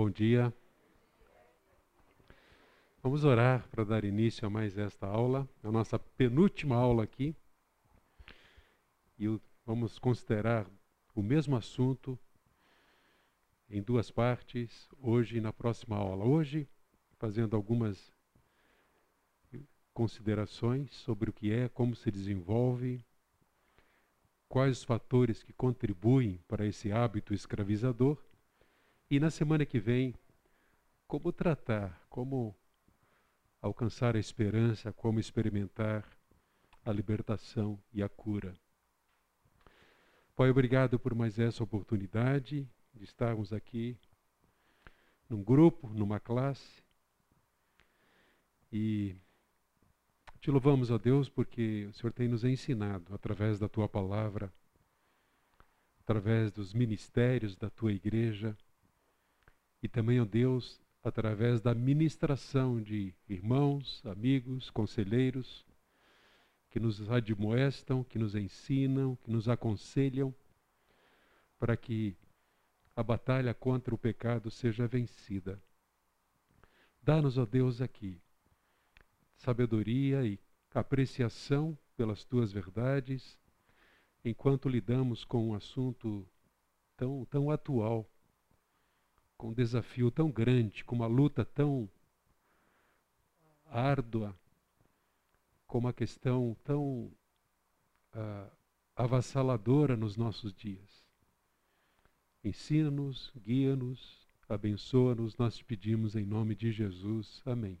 Bom dia. Vamos orar para dar início a mais esta aula, a nossa penúltima aula aqui. E vamos considerar o mesmo assunto em duas partes, hoje e na próxima aula. Hoje, fazendo algumas considerações sobre o que é, como se desenvolve, quais os fatores que contribuem para esse hábito escravizador. E na semana que vem, como tratar, como alcançar a esperança, como experimentar a libertação e a cura. Pai, obrigado por mais essa oportunidade de estarmos aqui num grupo, numa classe. E te louvamos, ó Deus, porque o Senhor tem nos ensinado através da tua palavra, através dos ministérios da tua igreja e também, ó Deus, através da ministração de irmãos, amigos, conselheiros que nos admoestam, que nos ensinam, que nos aconselham para que a batalha contra o pecado seja vencida. Dá-nos, ó Deus, aqui sabedoria e apreciação pelas tuas verdades, enquanto lidamos com um assunto tão, tão atual, com um desafio tão grande, com uma luta tão árdua, com uma questão tão uh, avassaladora nos nossos dias. Ensina-nos, guia-nos, abençoa-nos, nós te pedimos em nome de Jesus. Amém.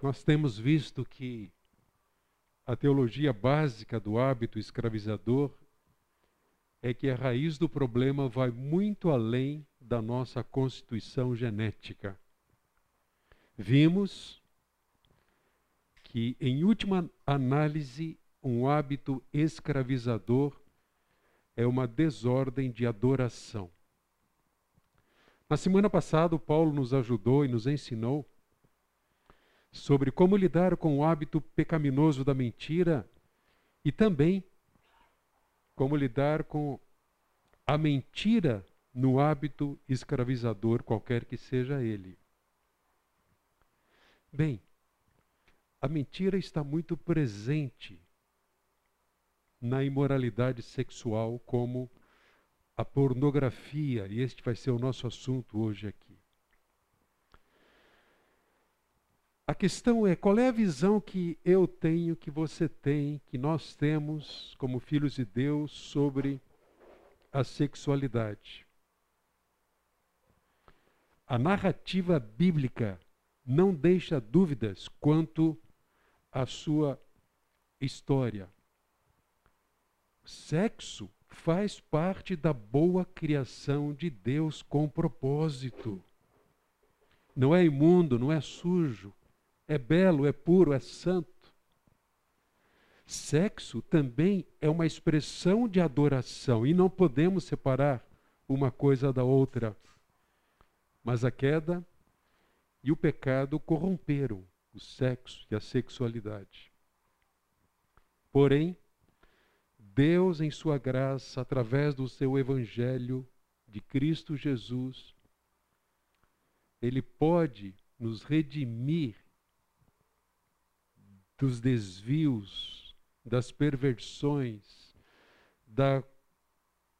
Nós temos visto que a teologia básica do hábito escravizador é que a raiz do problema vai muito além da nossa constituição genética. Vimos que, em última análise, um hábito escravizador é uma desordem de adoração. Na semana passada, Paulo nos ajudou e nos ensinou sobre como lidar com o hábito pecaminoso da mentira e também como lidar com a mentira no hábito escravizador, qualquer que seja ele. Bem, a mentira está muito presente na imoralidade sexual, como a pornografia, e este vai ser o nosso assunto hoje aqui. A questão é qual é a visão que eu tenho, que você tem, que nós temos como filhos de Deus sobre a sexualidade. A narrativa bíblica não deixa dúvidas quanto à sua história. Sexo faz parte da boa criação de Deus com propósito. Não é imundo, não é sujo, é belo, é puro, é santo. Sexo também é uma expressão de adoração e não podemos separar uma coisa da outra. Mas a queda e o pecado corromperam o sexo e a sexualidade. Porém, Deus, em Sua graça, através do seu Evangelho de Cristo Jesus, Ele pode nos redimir dos desvios, das perversões, da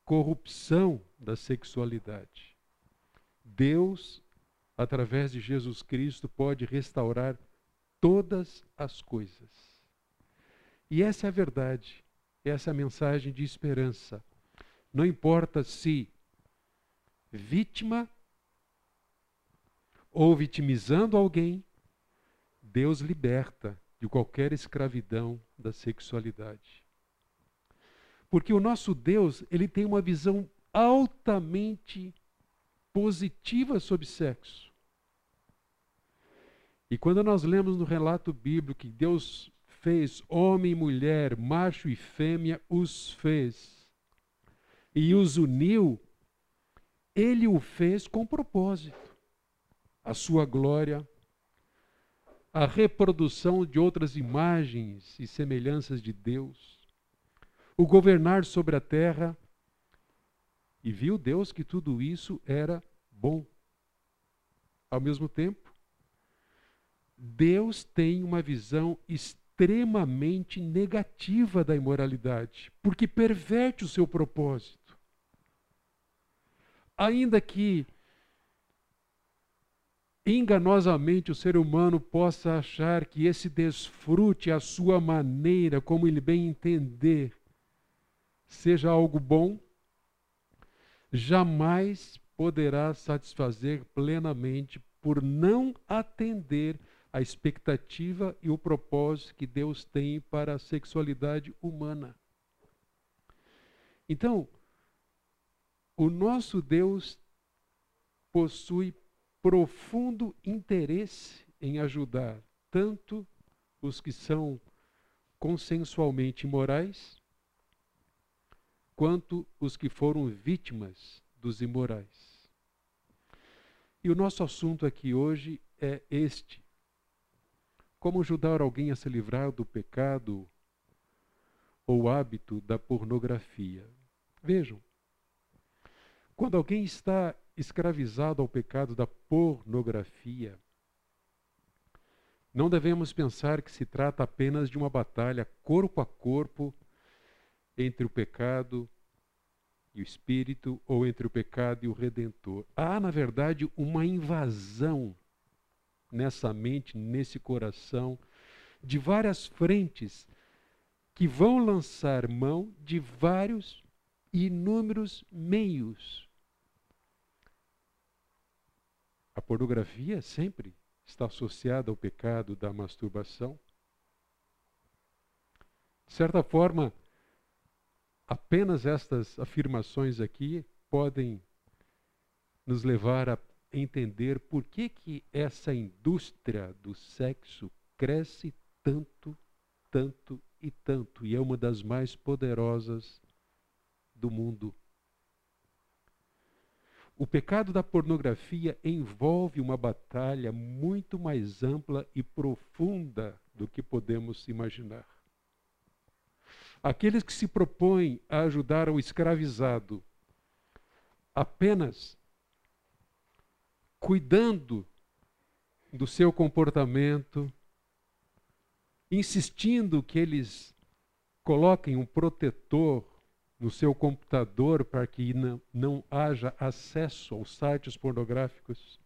corrupção da sexualidade. Deus, através de Jesus Cristo, pode restaurar todas as coisas. E essa é a verdade, essa é a mensagem de esperança. Não importa se vítima ou vitimizando alguém, Deus liberta de qualquer escravidão da sexualidade. Porque o nosso Deus, ele tem uma visão altamente positiva sobre sexo. E quando nós lemos no relato bíblico que Deus fez homem e mulher, macho e fêmea, os fez e os uniu, ele o fez com propósito. A sua glória, a reprodução de outras imagens e semelhanças de Deus, o governar sobre a terra E viu Deus que tudo isso era bom. Ao mesmo tempo, Deus tem uma visão extremamente negativa da imoralidade, porque perverte o seu propósito. Ainda que enganosamente o ser humano possa achar que esse desfrute à sua maneira, como ele bem entender, seja algo bom, jamais poderá satisfazer plenamente por não atender à expectativa e o propósito que Deus tem para a sexualidade humana. Então, o nosso Deus possui profundo interesse em ajudar tanto os que são consensualmente imorais, quanto os que foram vítimas dos imorais. E o nosso assunto aqui hoje é este: como ajudar alguém a se livrar do pecado ou hábito da pornografia. Vejam, quando alguém está escravizado ao pecado da pornografia, não devemos pensar que se trata apenas de uma batalha corpo a corpo entre o pecado e o espírito, ou entre o pecado e o redentor. Há, na verdade, uma invasão nessa mente, nesse coração, de várias frentes que vão lançar mão de vários inúmeros meios A pornografia sempre está associada ao pecado da masturbação. De certa forma, apenas estas afirmações aqui podem nos levar a entender por que, que essa indústria do sexo cresce tanto, tanto e tanto, e é uma das mais poderosas do mundo. O pecado da pornografia envolve uma batalha muito mais ampla e profunda do que podemos imaginar. Aqueles que se propõem a ajudar o escravizado apenas cuidando do seu comportamento, insistindo que eles coloquem um protetor no seu computador para que não, não haja acesso aos sites pornográficos,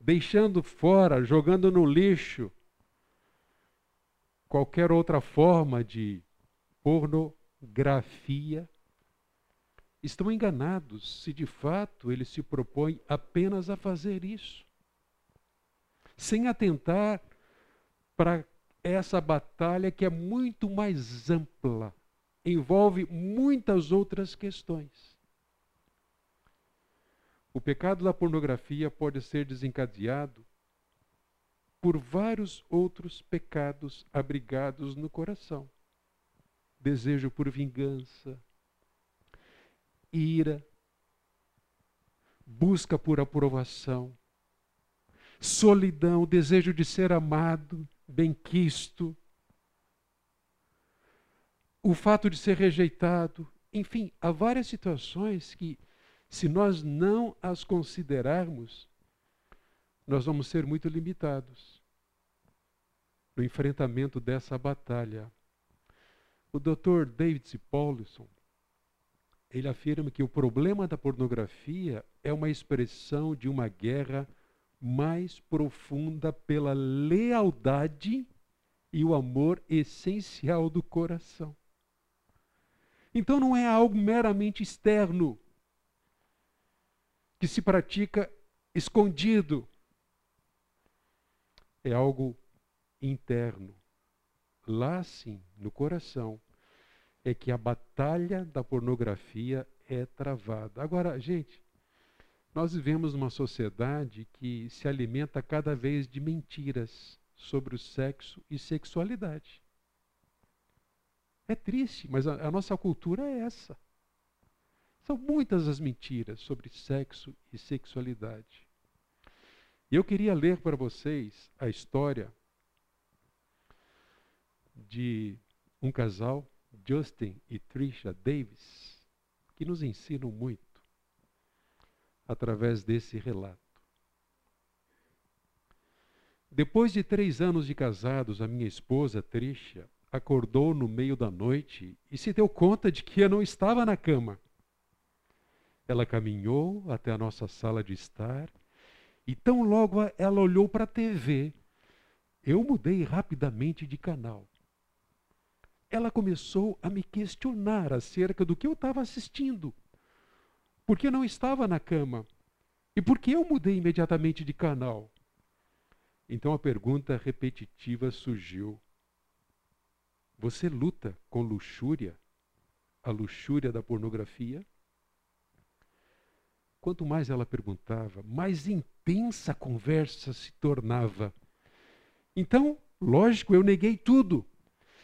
deixando fora, jogando no lixo qualquer outra forma de pornografia, estão enganados se de fato ele se propõe apenas a fazer isso, sem atentar para essa batalha que é muito mais ampla envolve muitas outras questões. O pecado da pornografia pode ser desencadeado por vários outros pecados abrigados no coração: desejo por vingança, ira, busca por aprovação, solidão, desejo de ser amado, benquisto, o fato de ser rejeitado, enfim, há várias situações que, se nós não as considerarmos, nós vamos ser muito limitados no enfrentamento dessa batalha. O Dr. David. Paulson, ele afirma que o problema da pornografia é uma expressão de uma guerra mais profunda pela lealdade e o amor essencial do coração. Então não é algo meramente externo que se pratica escondido. É algo interno. Lá sim, no coração, é que a batalha da pornografia é travada. Agora, gente, nós vivemos numa sociedade que se alimenta cada vez de mentiras sobre o sexo e sexualidade. É triste, mas a, a nossa cultura é essa. São muitas as mentiras sobre sexo e sexualidade. E eu queria ler para vocês a história de um casal, Justin e Trisha Davis, que nos ensinam muito através desse relato. Depois de três anos de casados, a minha esposa, Trisha, acordou no meio da noite e se deu conta de que eu não estava na cama. Ela caminhou até a nossa sala de estar e tão logo ela olhou para a TV, eu mudei rapidamente de canal. Ela começou a me questionar acerca do que eu estava assistindo. Porque não estava na cama. E por que eu mudei imediatamente de canal? Então a pergunta repetitiva surgiu: Você luta com luxúria? A luxúria da pornografia? Quanto mais ela perguntava, mais intensa a conversa se tornava. Então, lógico, eu neguei tudo.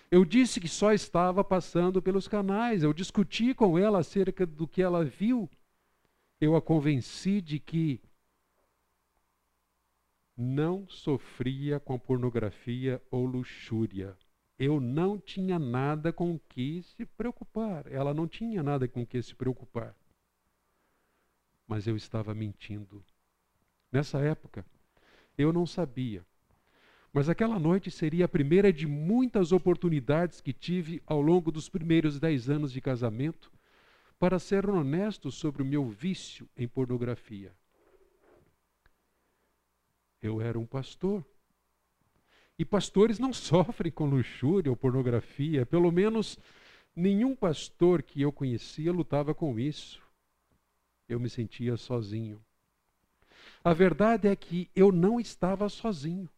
Eu disse que só estava passando pelos canais. Eu discuti com ela acerca do que ela viu. Eu a convenci de que não sofria com pornografia ou luxúria. Eu não tinha nada com que se preocupar. Ela não tinha nada com que se preocupar. Mas eu estava mentindo. Nessa época, eu não sabia. Mas aquela noite seria a primeira de muitas oportunidades que tive ao longo dos primeiros dez anos de casamento para ser honesto sobre o meu vício em pornografia. Eu era um pastor. E pastores não sofrem com luxúria ou pornografia. Pelo menos nenhum pastor que eu conhecia lutava com isso. Eu me sentia sozinho. A verdade é que eu não estava sozinho.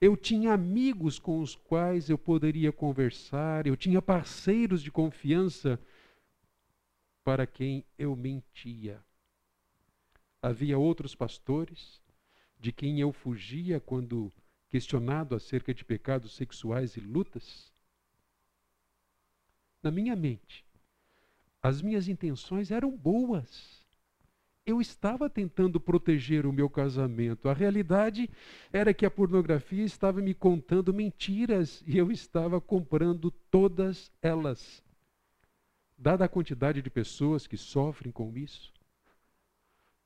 Eu tinha amigos com os quais eu poderia conversar, eu tinha parceiros de confiança para quem eu mentia. Havia outros pastores de quem eu fugia quando questionado acerca de pecados sexuais e lutas? Na minha mente, as minhas intenções eram boas. Eu estava tentando proteger o meu casamento. A realidade era que a pornografia estava me contando mentiras e eu estava comprando todas elas. Dada a quantidade de pessoas que sofrem com isso,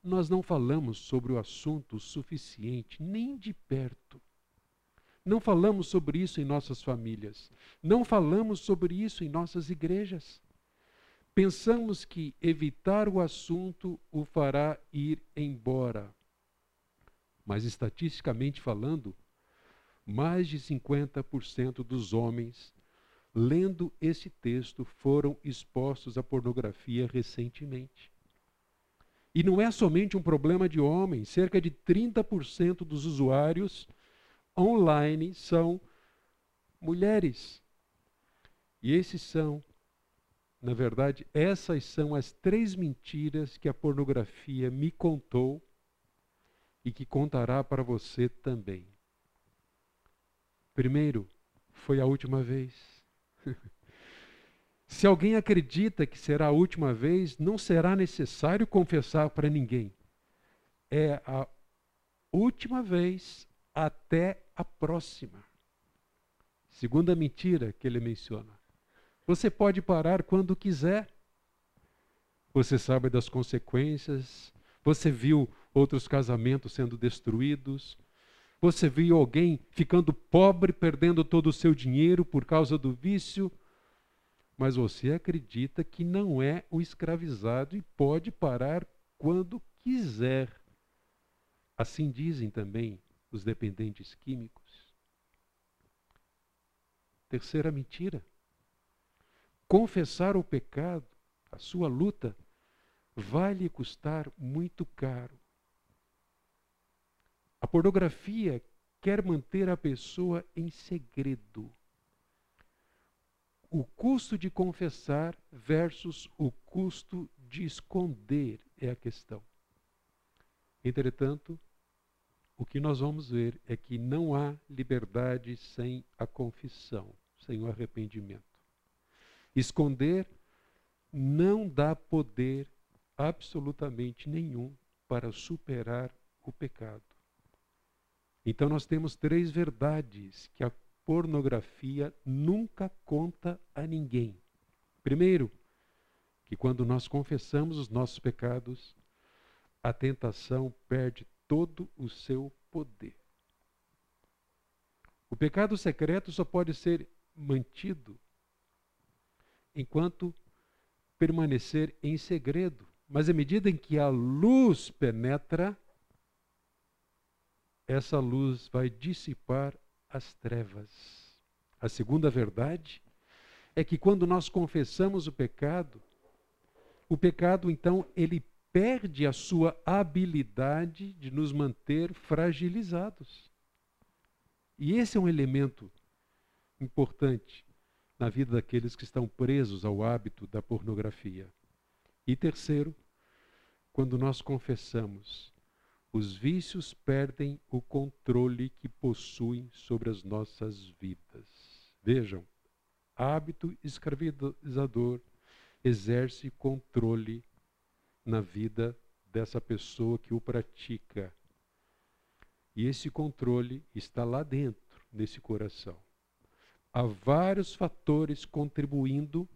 nós não falamos sobre o assunto o suficiente, nem de perto. Não falamos sobre isso em nossas famílias. Não falamos sobre isso em nossas igrejas. Pensamos que evitar o assunto o fará ir embora. Mas, estatisticamente falando, mais de 50% dos homens lendo esse texto foram expostos à pornografia recentemente. E não é somente um problema de homens, cerca de 30% dos usuários online são mulheres. E esses são, na verdade, essas são as três mentiras que a pornografia me contou e que contará para você também. Primeiro, foi a última vez. Se alguém acredita que será a última vez, não será necessário confessar para ninguém. É a última vez até a próxima. Segunda mentira que ele menciona. Você pode parar quando quiser. Você sabe das consequências. Você viu outros casamentos sendo destruídos. Você viu alguém ficando pobre, perdendo todo o seu dinheiro por causa do vício mas você acredita que não é um escravizado e pode parar quando quiser. Assim dizem também os dependentes químicos. Terceira mentira. Confessar o pecado, a sua luta, vai lhe custar muito caro. A pornografia quer manter a pessoa em segredo o custo de confessar versus o custo de esconder é a questão. Entretanto, o que nós vamos ver é que não há liberdade sem a confissão, sem o arrependimento. Esconder não dá poder absolutamente nenhum para superar o pecado. Então nós temos três verdades que a pornografia nunca conta a ninguém. Primeiro, que quando nós confessamos os nossos pecados, a tentação perde todo o seu poder. O pecado secreto só pode ser mantido enquanto permanecer em segredo. Mas à medida em que a luz penetra, essa luz vai dissipar as trevas. A segunda verdade é que quando nós confessamos o pecado, o pecado então ele perde a sua habilidade de nos manter fragilizados. E esse é um elemento importante na vida daqueles que estão presos ao hábito da pornografia. E terceiro, quando nós confessamos, os vícios perdem o controle que possuem sobre as nossas vidas. Vejam, hábito escravizador exerce controle na vida dessa pessoa que o pratica. E esse controle está lá dentro, nesse coração. Há vários fatores contribuindo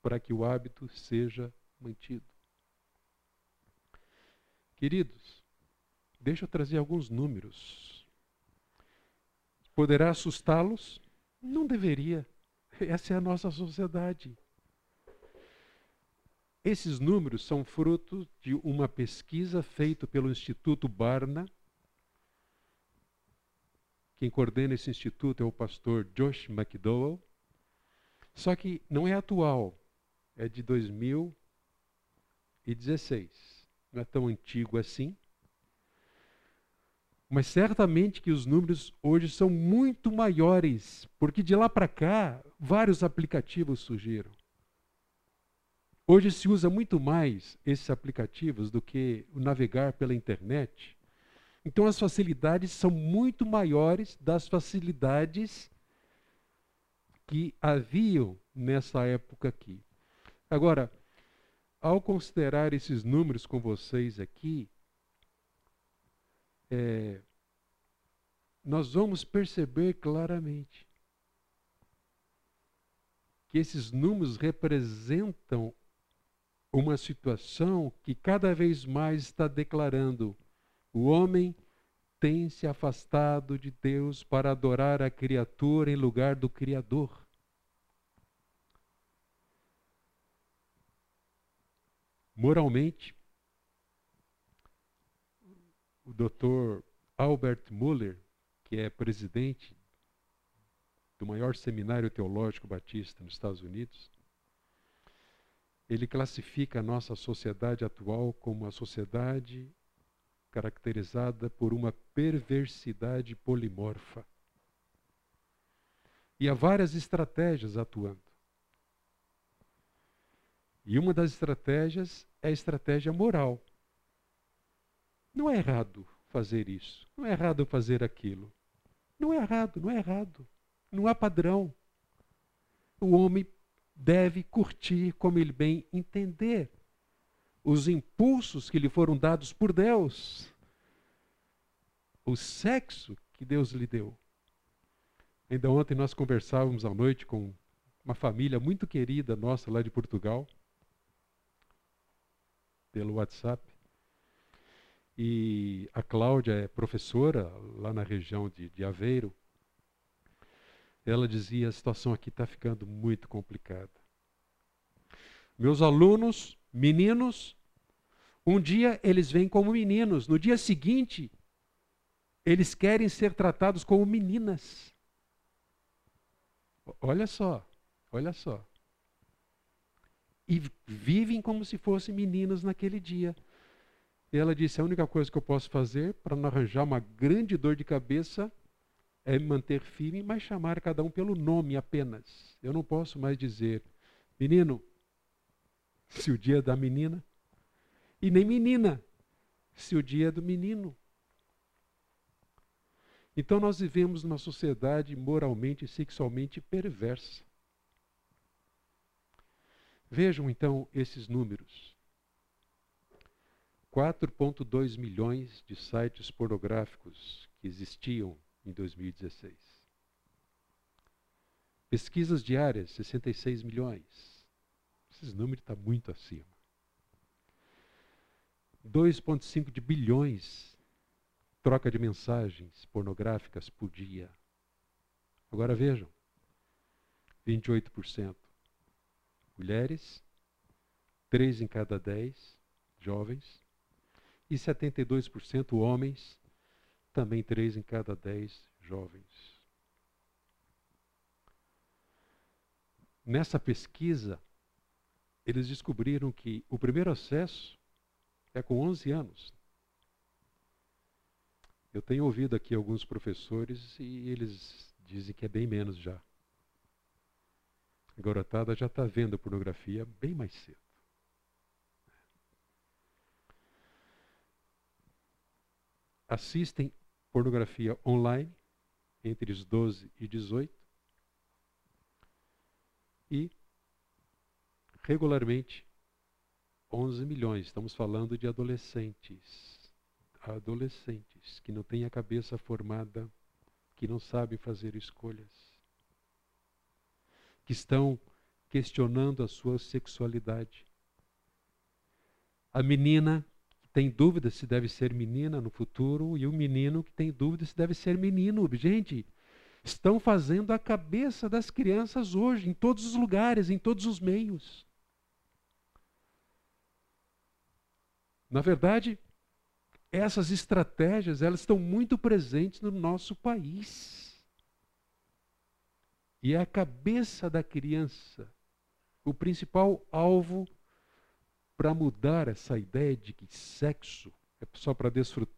para que o hábito seja mantido. Queridos, deixa eu trazer alguns números. Poderá assustá-los? Não deveria. Essa é a nossa sociedade. Esses números são fruto de uma pesquisa feita pelo Instituto Barna. Quem coordena esse instituto é o pastor Josh McDowell. Só que não é atual, é de 2016. Não é tão antigo assim. Mas certamente que os números hoje são muito maiores, porque de lá para cá vários aplicativos surgiram. Hoje se usa muito mais esses aplicativos do que navegar pela internet. Então as facilidades são muito maiores das facilidades que haviam nessa época aqui. Agora, ao considerar esses números com vocês aqui, é, nós vamos perceber claramente que esses números representam uma situação que cada vez mais está declarando: o homem tem se afastado de Deus para adorar a criatura em lugar do Criador. Moralmente, o Dr. Albert Muller, que é presidente do maior seminário teológico batista nos Estados Unidos, ele classifica a nossa sociedade atual como uma sociedade caracterizada por uma perversidade polimorfa. E há várias estratégias atuando. E uma das estratégias é a estratégia moral. Não é errado fazer isso, não é errado fazer aquilo. Não é errado, não é errado. Não há padrão. O homem deve curtir como ele bem entender os impulsos que lhe foram dados por Deus, o sexo que Deus lhe deu. Ainda ontem nós conversávamos à noite com uma família muito querida nossa lá de Portugal, pelo WhatsApp. E a Cláudia é professora lá na região de, de Aveiro ela dizia: a situação aqui está ficando muito complicada. Meus alunos, meninos, um dia eles vêm como meninos, no dia seguinte, eles querem ser tratados como meninas. Olha só, olha só. E vivem como se fossem meninos naquele dia. E ela disse: a única coisa que eu posso fazer para não arranjar uma grande dor de cabeça é me manter firme, mas chamar cada um pelo nome apenas. Eu não posso mais dizer, menino, se o dia é da menina, e nem menina, se o dia é do menino. Então nós vivemos numa sociedade moralmente e sexualmente perversa. Vejam então esses números. 4,2 milhões de sites pornográficos que existiam em 2016. Pesquisas diárias, 66 milhões. Esses números estão tá muito acima. 2,5 de bilhões troca de mensagens pornográficas por dia. Agora vejam: 28% mulheres, 3 em cada 10 jovens, e 72% homens, também 3 em cada 10 jovens. Nessa pesquisa, eles descobriram que o primeiro acesso é com 11 anos. Eu tenho ouvido aqui alguns professores e eles dizem que é bem menos já. A garotada já está vendo a pornografia bem mais cedo. Assistem pornografia online entre os 12 e 18 e regularmente 11 milhões. Estamos falando de adolescentes. Adolescentes que não têm a cabeça formada, que não sabem fazer escolhas, que estão questionando a sua sexualidade. A menina tem dúvida se deve ser menina no futuro e o menino que tem dúvida se deve ser menino. Gente, estão fazendo a cabeça das crianças hoje, em todos os lugares, em todos os meios. Na verdade, essas estratégias, elas estão muito presentes no nosso país. E é a cabeça da criança o principal alvo para mudar essa ideia de que sexo é só para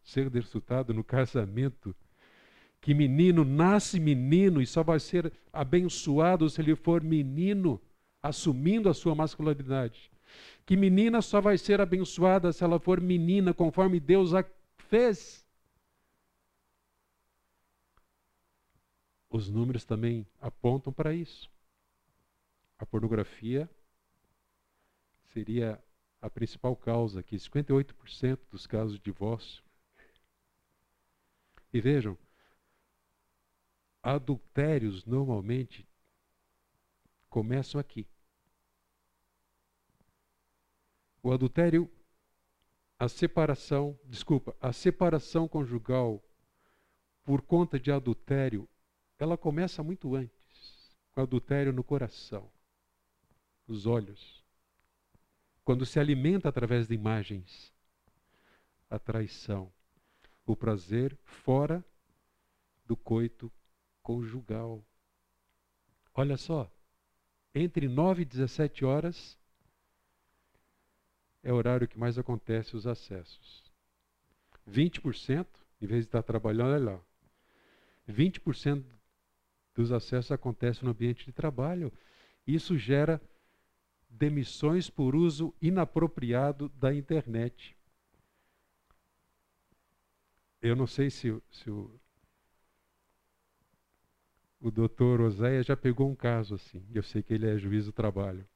ser desfrutado no casamento, que menino nasce menino e só vai ser abençoado se ele for menino, assumindo a sua masculinidade que menina só vai ser abençoada se ela for menina, conforme Deus a fez. Os números também apontam para isso. A pornografia seria a principal causa aqui, 58% dos casos de divórcio. E vejam, adultérios normalmente começam aqui. O adultério, a separação, desculpa, a separação conjugal por conta de adultério, ela começa muito antes, com adultério no coração, nos olhos. Quando se alimenta através de imagens, a traição, o prazer fora do coito conjugal. Olha só, entre 9 e 17 horas é o horário que mais acontece os acessos. 20%, em vez de estar trabalhando, olha lá. 20% dos acessos acontecem no ambiente de trabalho. Isso gera demissões por uso inapropriado da internet. Eu não sei se, se o, o doutor Oséia já pegou um caso assim. Eu sei que ele é juiz do trabalho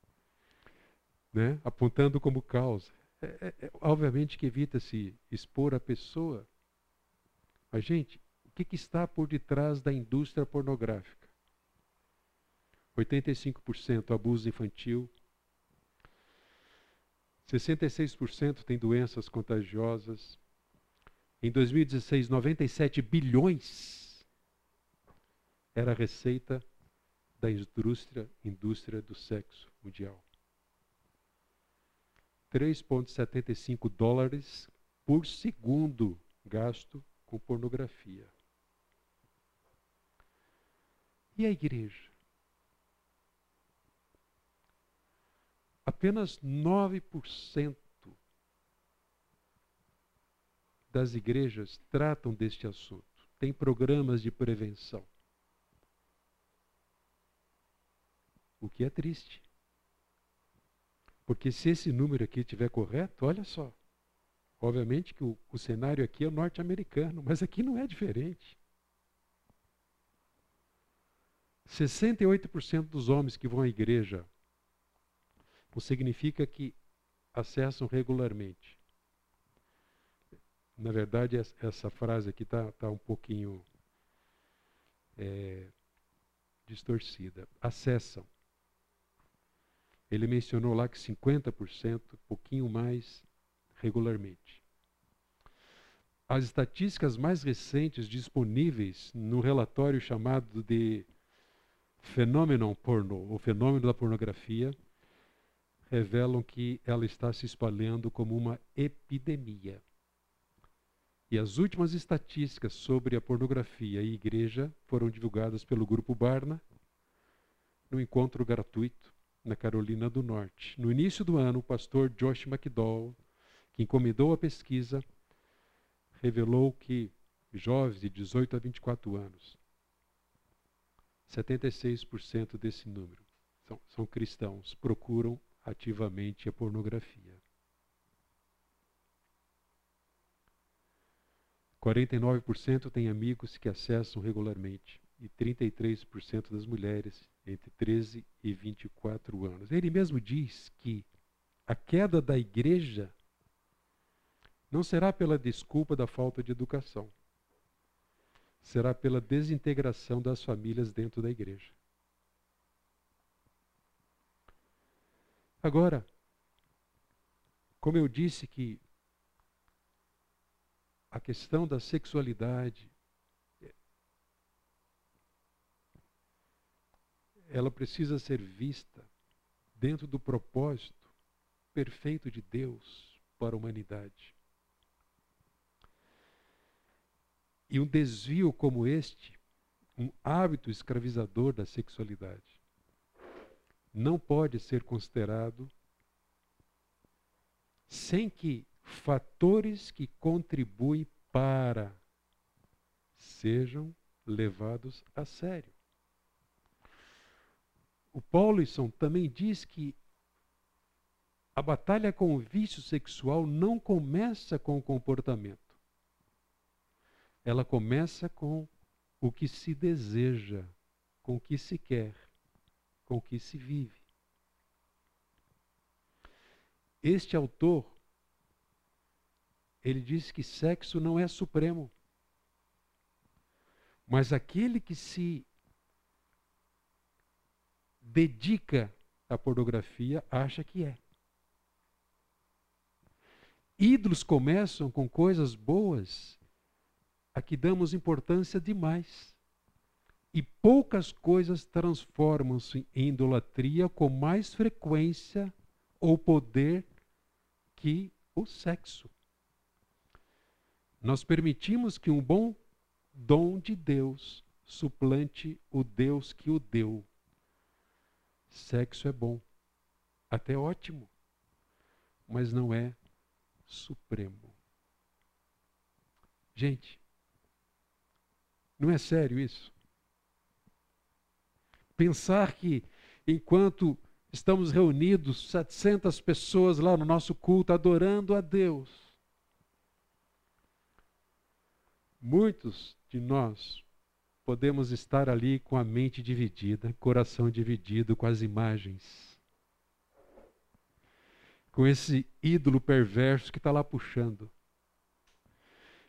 né? apontando como causa. É, é, é, obviamente que evita-se expor a pessoa. Mas, gente, o que, que está por detrás da indústria pornográfica? 85% abuso infantil, 66% tem doenças contagiosas. Em 2016, 97 bilhões era a receita da indústria, indústria do sexo mundial. 3,75 dólares por segundo gasto com pornografia. E a igreja? Apenas 9% das igrejas tratam deste assunto. Tem programas de prevenção. O que é triste. Porque se esse número aqui estiver correto, olha só. Obviamente que o, o cenário aqui é norte-americano, mas aqui não é diferente. 68% dos homens que vão à igreja não significa que acessam regularmente. Na verdade, essa frase aqui está tá um pouquinho é, distorcida. Acessam Ele mencionou lá que 50%, pouquinho mais, regularmente. As estatísticas mais recentes disponíveis no relatório chamado de Fenômeno Porno, o fenômeno da pornografia, revelam que ela está se espalhando como uma epidemia. E as últimas estatísticas sobre a pornografia e igreja foram divulgadas pelo Grupo Barna no encontro gratuito na Carolina do Norte. No início do ano, o pastor Josh McDowell, que encomendou a pesquisa, revelou que jovens de 18 a 24 anos, 76% desse número são, são cristãos, procuram ativamente a pornografia. 49% têm amigos que acessam regularmente e 33% das mulheres entre 13 e 24 anos. Ele mesmo diz que a queda da igreja não será pela desculpa da falta de educação, será pela desintegração das famílias dentro da igreja. Agora, como eu disse que a questão da sexualidade ela precisa ser vista dentro do propósito perfeito de Deus para a humanidade. E um desvio como este, um hábito escravizador da sexualidade, não pode ser considerado sem que fatores que contribuem para sejam levados a sério. O Paulison também diz que a batalha com o vício sexual não começa com o comportamento. Ela começa com o que se deseja, com o que se quer, com que se vive. Este autor ele diz que sexo não é supremo. Mas aquele que se dedica à pornografia acha que é. Ídolos começam com coisas boas a que damos importância demais. E poucas coisas transformam-se em idolatria com mais frequência ou poder que o sexo. Nós permitimos que um bom dom de Deus suplante o Deus que o deu. Sexo é bom, até ótimo, mas não é supremo. Gente, não é sério isso? Pensar que enquanto estamos reunidos, 700 pessoas lá no nosso culto adorando a Deus, Muitos de nós podemos estar ali com a mente dividida, coração dividido com as imagens, com esse ídolo perverso que está lá puxando,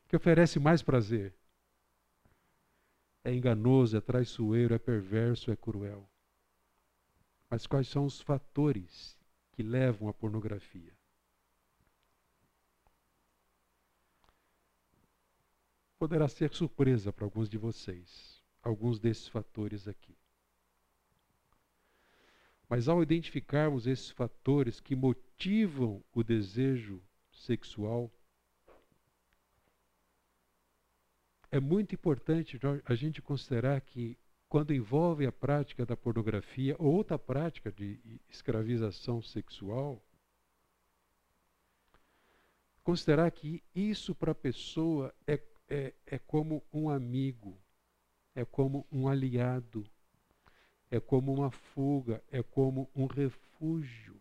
que oferece mais prazer. É enganoso, é traiçoeiro, é perverso, é cruel. Mas quais são os fatores que levam à pornografia? poderá ser surpresa para alguns de vocês, alguns desses fatores aqui. Mas ao identificarmos esses fatores que motivam o desejo sexual, é muito importante a gente considerar que quando envolve a prática da pornografia ou outra prática de escravização sexual, considerar que isso para a pessoa é é, é como um amigo, é como um aliado, é como uma fuga, é como um refúgio.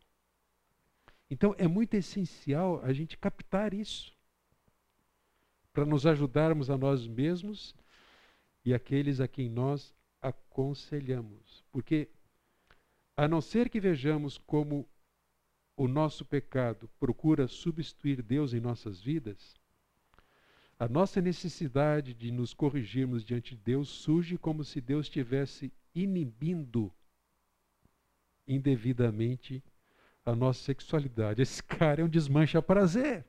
Então é muito essencial a gente captar isso para nos ajudarmos a nós mesmos e aqueles a quem nós aconselhamos. Porque, a não ser que vejamos como o nosso pecado procura substituir Deus em nossas vidas, a nossa necessidade de nos corrigirmos diante de Deus surge como se Deus estivesse inibindo indevidamente a nossa sexualidade. Esse cara é um desmancha prazer.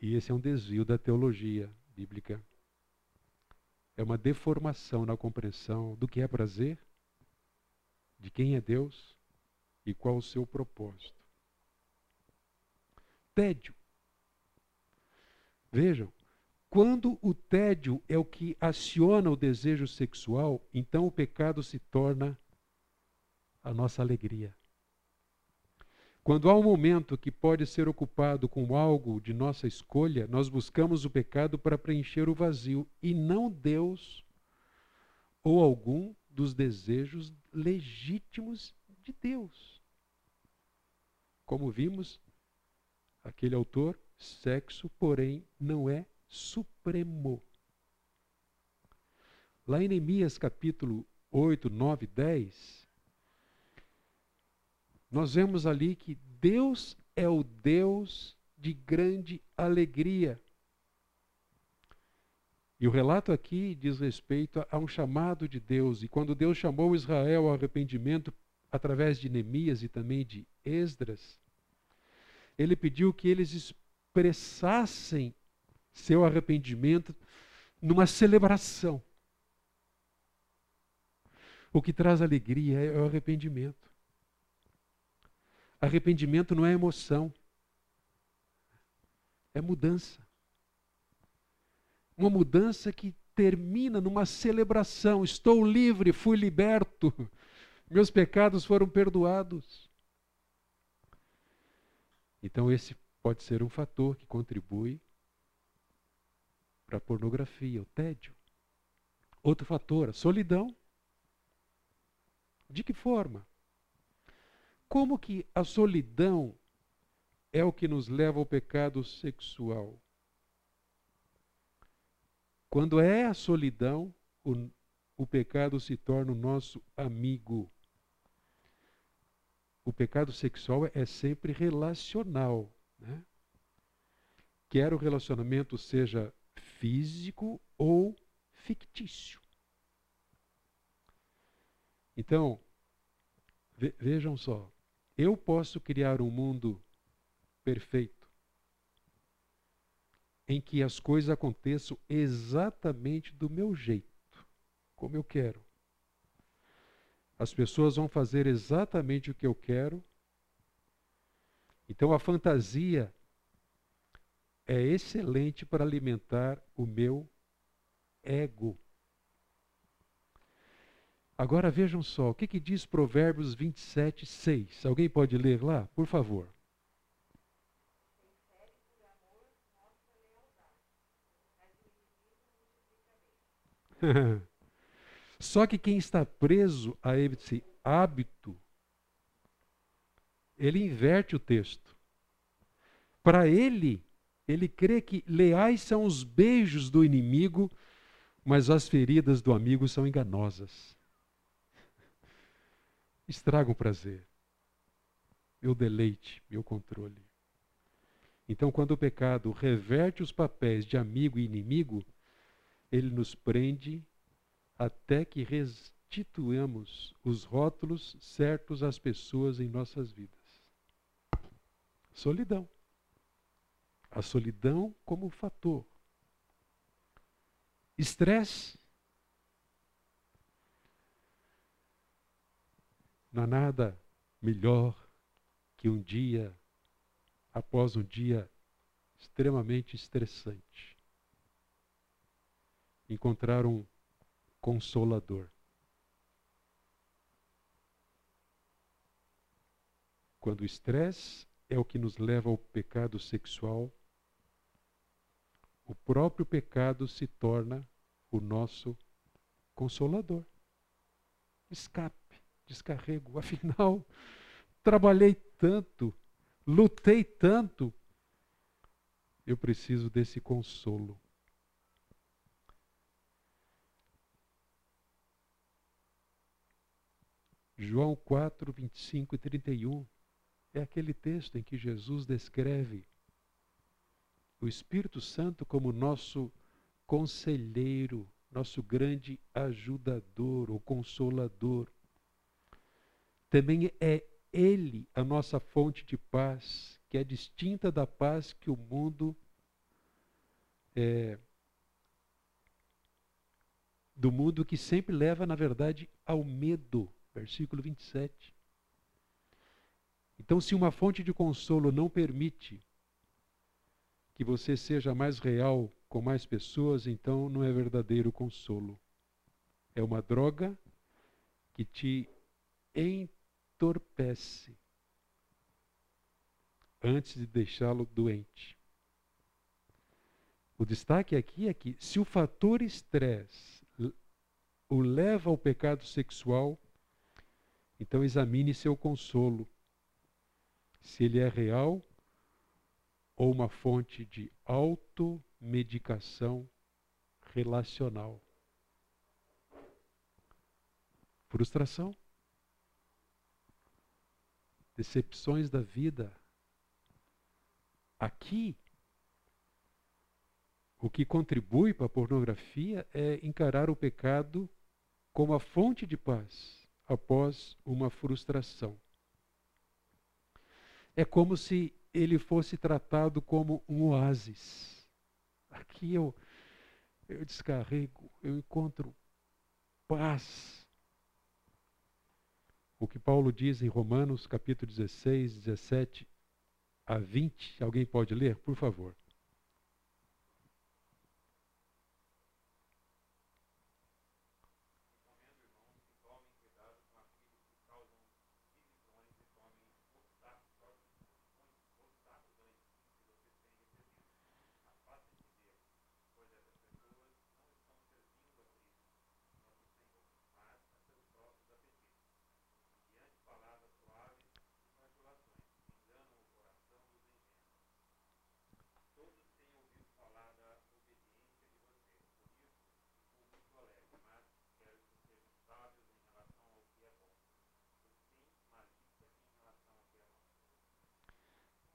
E esse é um desvio da teologia bíblica. É uma deformação na compreensão do que é prazer, de quem é Deus e qual o seu propósito. Tédio. Vejam, quando o tédio é o que aciona o desejo sexual, então o pecado se torna a nossa alegria. Quando há um momento que pode ser ocupado com algo de nossa escolha, nós buscamos o pecado para preencher o vazio e não Deus ou algum dos desejos legítimos de Deus. Como vimos, aquele autor, sexo, porém, não é supremo. Lá em Neemias capítulo 8, 9, 10, nós vemos ali que Deus é o Deus de grande alegria. E o relato aqui diz respeito a um chamado de Deus. E quando Deus chamou Israel ao arrependimento através de Neemias e também de Esdras, ele pediu que eles expressassem seu arrependimento numa celebração. O que traz alegria é o arrependimento. Arrependimento não é emoção, é mudança. Uma mudança que termina numa celebração. Estou livre, fui liberto, meus pecados foram perdoados. Então, esse pode ser um fator que contribui para a pornografia, o tédio. Outro fator, a solidão. De que forma? Como que a solidão é o que nos leva ao pecado sexual? Quando é a solidão, o, o pecado se torna o nosso amigo. O pecado sexual é sempre relacional. Né? Quer o relacionamento seja físico ou fictício. Então, ve vejam só. Eu posso criar um mundo perfeito em que as coisas aconteçam exatamente do meu jeito, como eu quero. As pessoas vão fazer exatamente o que eu quero. Então a fantasia é excelente para alimentar o meu ego. Agora vejam só, o que, que diz Provérbios 27, 6? Alguém pode ler lá, por favor? Só que quem está preso a esse hábito, ele inverte o texto. Para ele, ele crê que leais são os beijos do inimigo, mas as feridas do amigo são enganosas estragam o prazer, meu deleite, meu controle. Então, quando o pecado reverte os papéis de amigo e inimigo, ele nos prende até que restituamos os rótulos certos às pessoas em nossas vidas. Solidão. A solidão como fator. Estresse. Não há nada melhor que um dia, após um dia extremamente estressante, encontrar um consolador. Quando o estresse é o que nos leva ao pecado sexual, o próprio pecado se torna o nosso consolador. Escape descarrego. Afinal, trabalhei tanto, lutei tanto, eu preciso desse consolo. João 4, 25 e 31 é aquele texto em que Jesus descreve o Espírito Santo como nosso conselheiro nosso grande ajudador ou consolador. Também é Ele a nossa fonte de paz, que é distinta da paz que o mundo é, do mundo que sempre leva, na verdade, ao medo. Versículo 27. Então, se uma fonte de consolo não permite que você seja mais real com mais pessoas, então não é verdadeiro consolo. É uma droga que te entorpece antes de deixá-lo doente. O destaque aqui é que se o fator estresse o leva ao pecado sexual, então examine seu consolo. Se ele é real ou uma fonte de automedicação relacional. Frustração, decepções da vida. Aqui, o que contribui para a pornografia é encarar o pecado como a fonte de paz após uma frustração. É como se ele fosse tratado como um oásis. Aqui eu, eu descarrego, eu encontro paz. O que Paulo diz em Romanos, capítulo 16, 17 a 20. Alguém pode ler, por favor?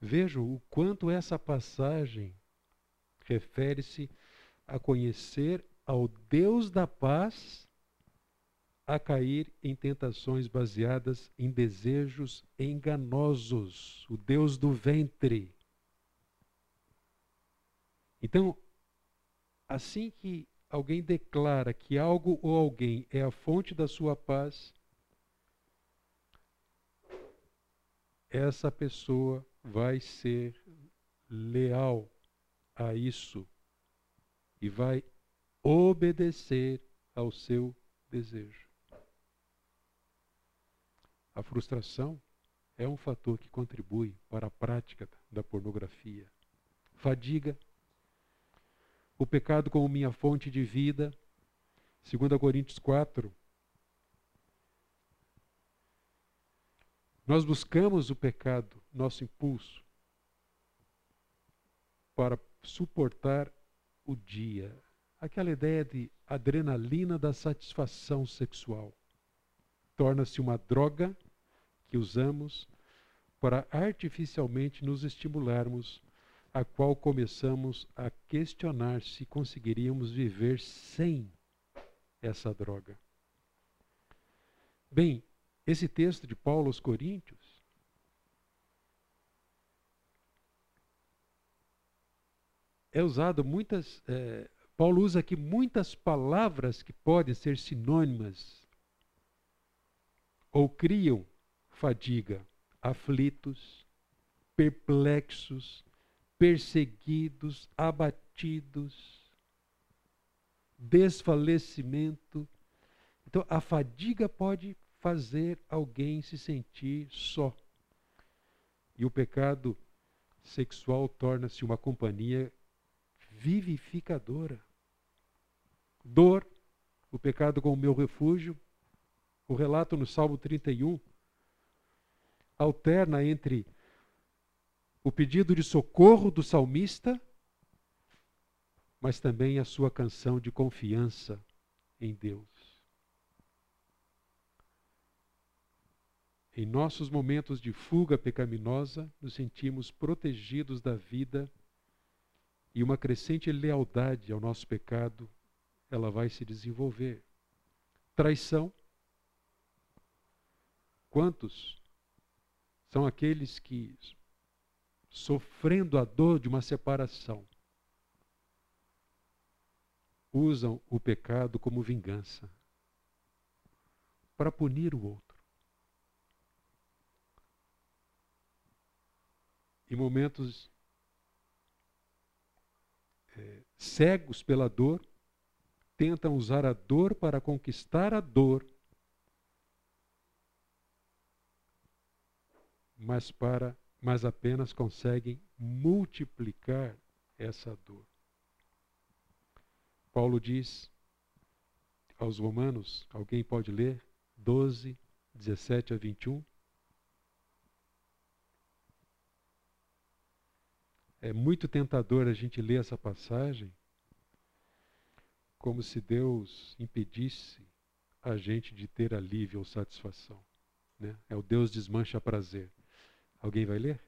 Vejam o quanto essa passagem refere-se a conhecer ao Deus da paz, a cair em tentações baseadas em desejos enganosos, o Deus do ventre. Então, assim que alguém declara que algo ou alguém é a fonte da sua paz, essa pessoa vai ser leal a isso e vai obedecer ao seu desejo. A frustração é um fator que contribui para a prática da pornografia. Fadiga, o pecado como minha fonte de vida, 2 Coríntios 4, Nós buscamos o pecado, nosso impulso, para suportar o dia. Aquela ideia de adrenalina da satisfação sexual torna-se uma droga que usamos para artificialmente nos estimularmos, a qual começamos a questionar se conseguiríamos viver sem essa droga. Bem, esse texto de Paulo aos Coríntios é usado muitas. É, Paulo usa aqui muitas palavras que podem ser sinônimas ou criam fadiga, aflitos, perplexos, perseguidos, abatidos, desfalecimento. Então, a fadiga pode fazer alguém se sentir só. E o pecado sexual torna-se uma companhia vivificadora. Dor, o pecado como meu refúgio, o relato no Salmo 31 alterna entre o pedido de socorro do salmista, mas também a sua canção de confiança em Deus. Em nossos momentos de fuga pecaminosa, nos sentimos protegidos da vida e uma crescente lealdade ao nosso pecado ela vai se desenvolver. Traição. Quantos são aqueles que, sofrendo a dor de uma separação, usam o pecado como vingança para punir o outro? Em momentos é, cegos pela dor, tentam usar a dor para conquistar a dor, mas para mas apenas conseguem multiplicar essa dor. Paulo diz aos Romanos, alguém pode ler 12, 17 a 21. É muito tentador a gente ler essa passagem como se Deus impedisse a gente de ter alívio ou satisfação. Né? É o Deus desmancha prazer. Alguém vai ler?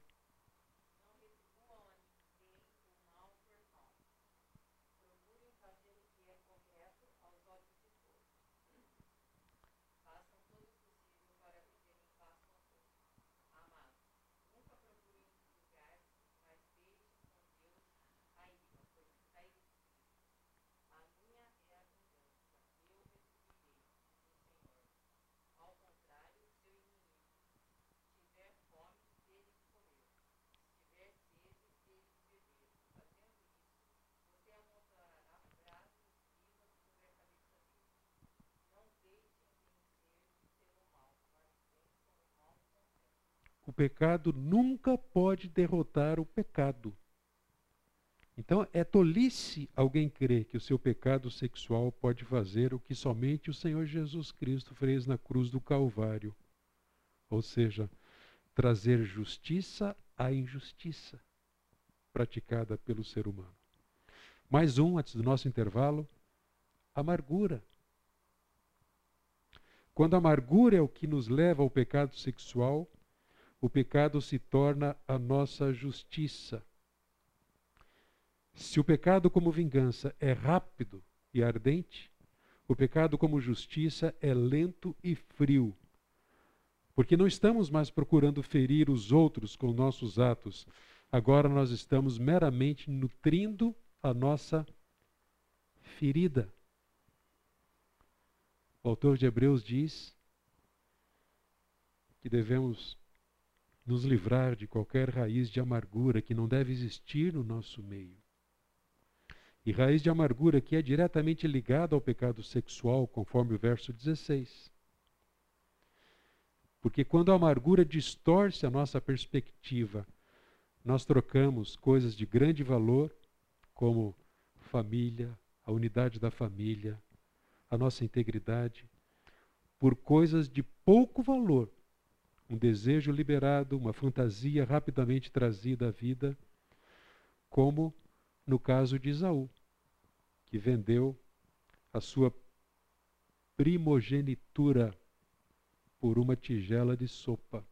Pecado nunca pode derrotar o pecado. Então é tolice alguém crer que o seu pecado sexual pode fazer o que somente o Senhor Jesus Cristo fez na cruz do Calvário. Ou seja, trazer justiça à injustiça praticada pelo ser humano. Mais um, antes do nosso intervalo: amargura. Quando a amargura é o que nos leva ao pecado sexual, o pecado se torna a nossa justiça. Se o pecado como vingança é rápido e ardente, o pecado como justiça é lento e frio. Porque não estamos mais procurando ferir os outros com nossos atos, agora nós estamos meramente nutrindo a nossa ferida. O autor de Hebreus diz que devemos nos livrar de qualquer raiz de amargura que não deve existir no nosso meio. E raiz de amargura que é diretamente ligada ao pecado sexual, conforme o verso 16. Porque quando a amargura distorce a nossa perspectiva, nós trocamos coisas de grande valor, como família, a unidade da família, a nossa integridade, por coisas de pouco valor, um desejo liberado, uma fantasia rapidamente trazida à vida, como no caso de Isaú, que vendeu a sua primogenitura por uma tigela de sopa.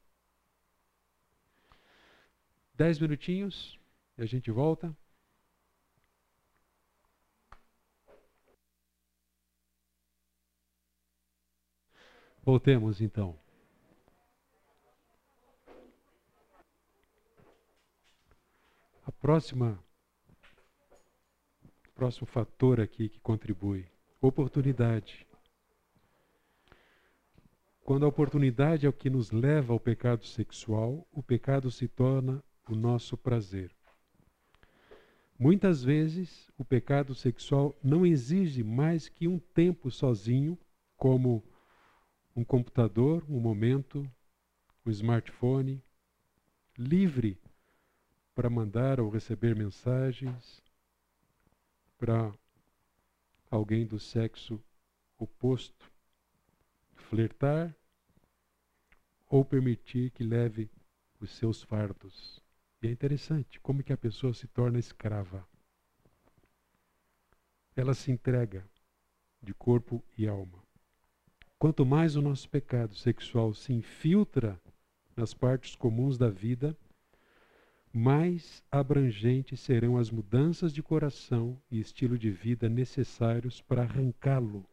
Dez minutinhos e a gente volta. Voltemos então. Próxima próximo fator aqui que contribui, oportunidade. Quando a oportunidade é o que nos leva ao pecado sexual, o pecado se torna o nosso prazer. Muitas vezes, o pecado sexual não exige mais que um tempo sozinho, como um computador, um momento, um smartphone, livre para mandar ou receber mensagens para alguém do sexo oposto, flertar ou permitir que leve os seus fardos. E é interessante como que a pessoa se torna escrava. Ela se entrega de corpo e alma. Quanto mais o nosso pecado sexual se infiltra nas partes comuns da vida, mais abrangentes serão as mudanças de coração e estilo de vida necessários para arrancá-lo.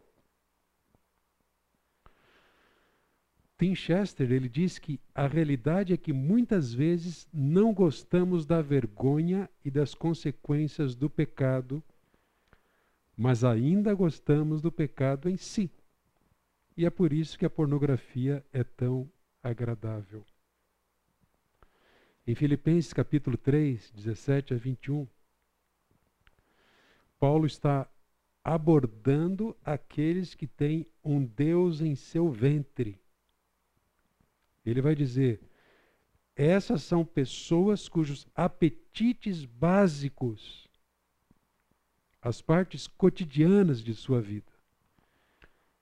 Tim Chester ele diz que a realidade é que muitas vezes não gostamos da vergonha e das consequências do pecado, mas ainda gostamos do pecado em si. E é por isso que a pornografia é tão agradável. Em Filipenses capítulo 3, 17 a 21, Paulo está abordando aqueles que têm um Deus em seu ventre. Ele vai dizer: essas são pessoas cujos apetites básicos, as partes cotidianas de sua vida,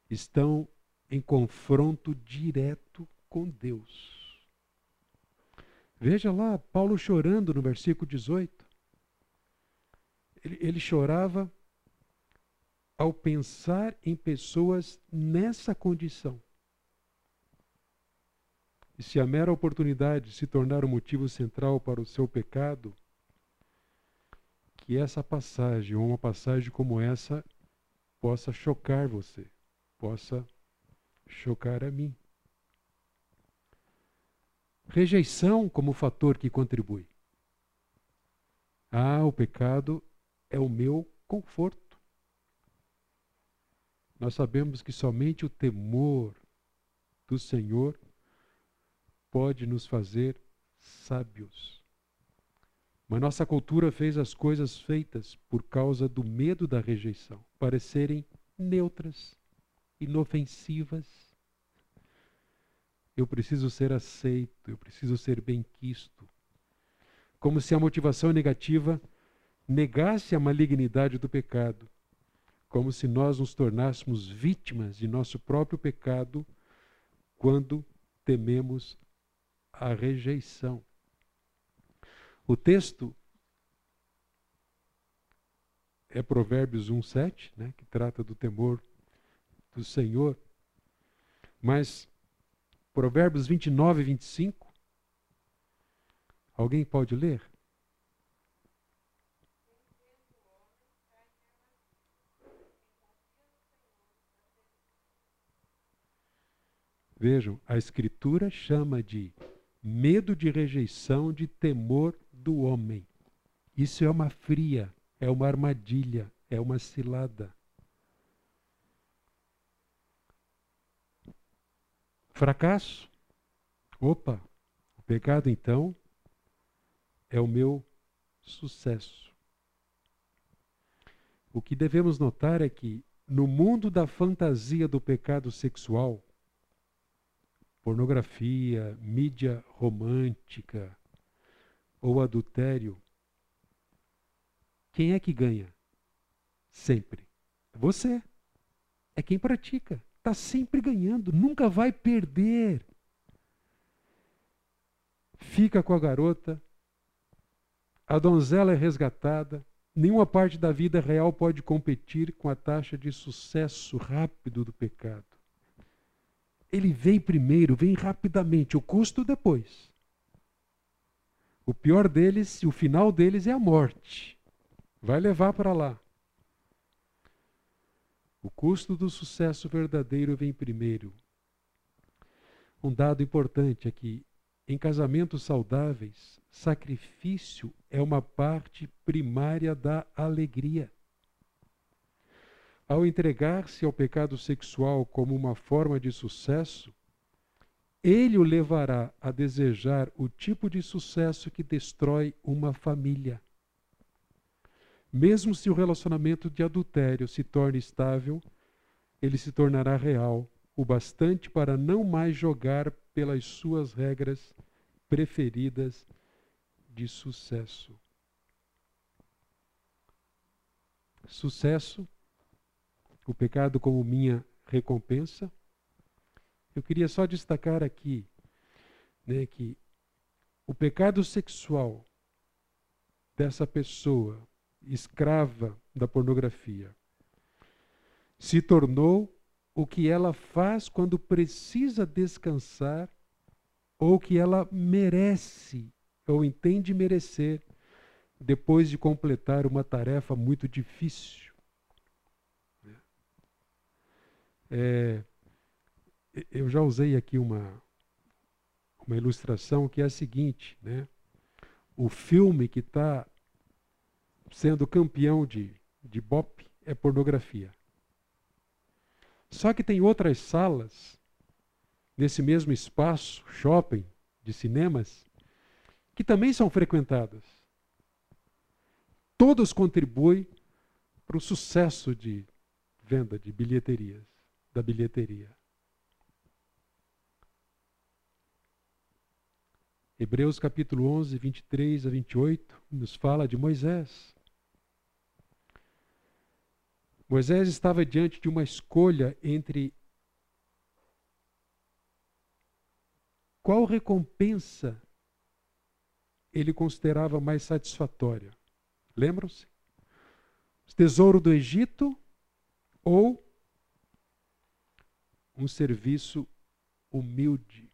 estão em confronto direto com Deus. Veja lá, Paulo chorando no versículo 18. Ele, ele chorava ao pensar em pessoas nessa condição. E se a mera oportunidade se tornar o motivo central para o seu pecado, que essa passagem, ou uma passagem como essa, possa chocar você, possa chocar a mim. Rejeição como fator que contribui. Ah, o pecado é o meu conforto. Nós sabemos que somente o temor do Senhor pode nos fazer sábios. Mas nossa cultura fez as coisas feitas por causa do medo da rejeição parecerem neutras, inofensivas eu preciso ser aceito, eu preciso ser bem-quisto. Como se a motivação negativa negasse a malignidade do pecado, como se nós nos tornássemos vítimas de nosso próprio pecado quando tememos a rejeição. O texto é Provérbios 1:7, né, que trata do temor do Senhor. Mas Provérbios 29 e 25. Alguém pode ler? Vejam, a Escritura chama de medo de rejeição, de temor do homem. Isso é uma fria, é uma armadilha, é uma cilada. Fracasso. Opa, o pecado então é o meu sucesso. O que devemos notar é que no mundo da fantasia do pecado sexual, pornografia, mídia romântica ou adultério, quem é que ganha? Sempre. Você. É quem pratica. Está sempre ganhando, nunca vai perder. Fica com a garota, a donzela é resgatada, nenhuma parte da vida real pode competir com a taxa de sucesso rápido do pecado. Ele vem primeiro, vem rapidamente, o custo depois. O pior deles, o final deles é a morte. Vai levar para lá. O custo do sucesso verdadeiro vem primeiro. Um dado importante é que, em casamentos saudáveis, sacrifício é uma parte primária da alegria. Ao entregar-se ao pecado sexual como uma forma de sucesso, ele o levará a desejar o tipo de sucesso que destrói uma família. Mesmo se o relacionamento de adultério se torne estável, ele se tornará real o bastante para não mais jogar pelas suas regras preferidas de sucesso. Sucesso, o pecado como minha recompensa. Eu queria só destacar aqui né, que o pecado sexual dessa pessoa escrava da pornografia. Se tornou o que ela faz quando precisa descansar ou que ela merece ou entende merecer depois de completar uma tarefa muito difícil. É, eu já usei aqui uma, uma ilustração que é a seguinte, né? O filme que está sendo campeão de, de BOP é pornografia. Só que tem outras salas nesse mesmo espaço, shopping, de cinemas, que também são frequentadas. Todos contribuem para o sucesso de venda de bilheterias, da bilheteria. Hebreus capítulo 11, 23 a 28, nos fala de Moisés. Moisés estava diante de uma escolha entre qual recompensa ele considerava mais satisfatória. Lembram-se? O tesouro do Egito ou um serviço humilde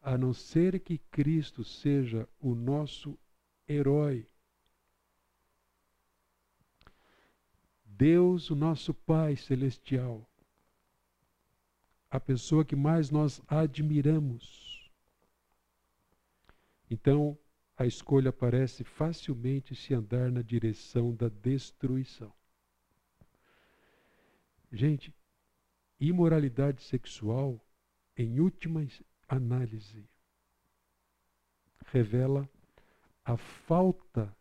a não ser que Cristo seja o nosso herói. Deus, o nosso Pai celestial, a pessoa que mais nós admiramos. Então, a escolha parece facilmente se andar na direção da destruição. Gente, imoralidade sexual, em última análise revela a falta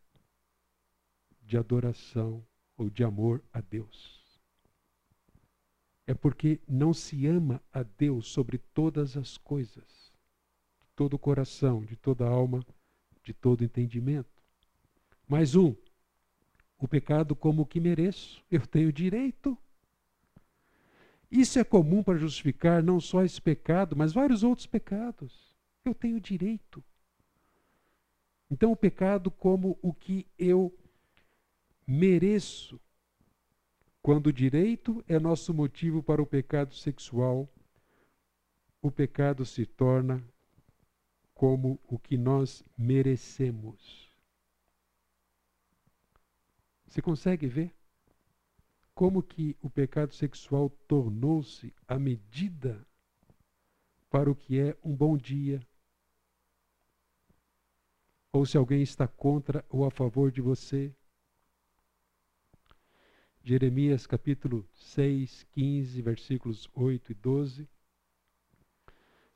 de adoração ou de amor a Deus. É porque não se ama a Deus sobre todas as coisas, de todo o coração, de toda a alma, de todo entendimento. Mais um, o pecado como o que mereço, eu tenho direito. Isso é comum para justificar não só esse pecado, mas vários outros pecados. Eu tenho direito. Então, o pecado como o que eu mereço. Quando o direito é nosso motivo para o pecado sexual, o pecado se torna como o que nós merecemos. Você consegue ver? como que o pecado sexual tornou-se a medida para o que é um bom dia. Ou se alguém está contra ou a favor de você. Jeremias capítulo 6, 15, versículos 8 e 12.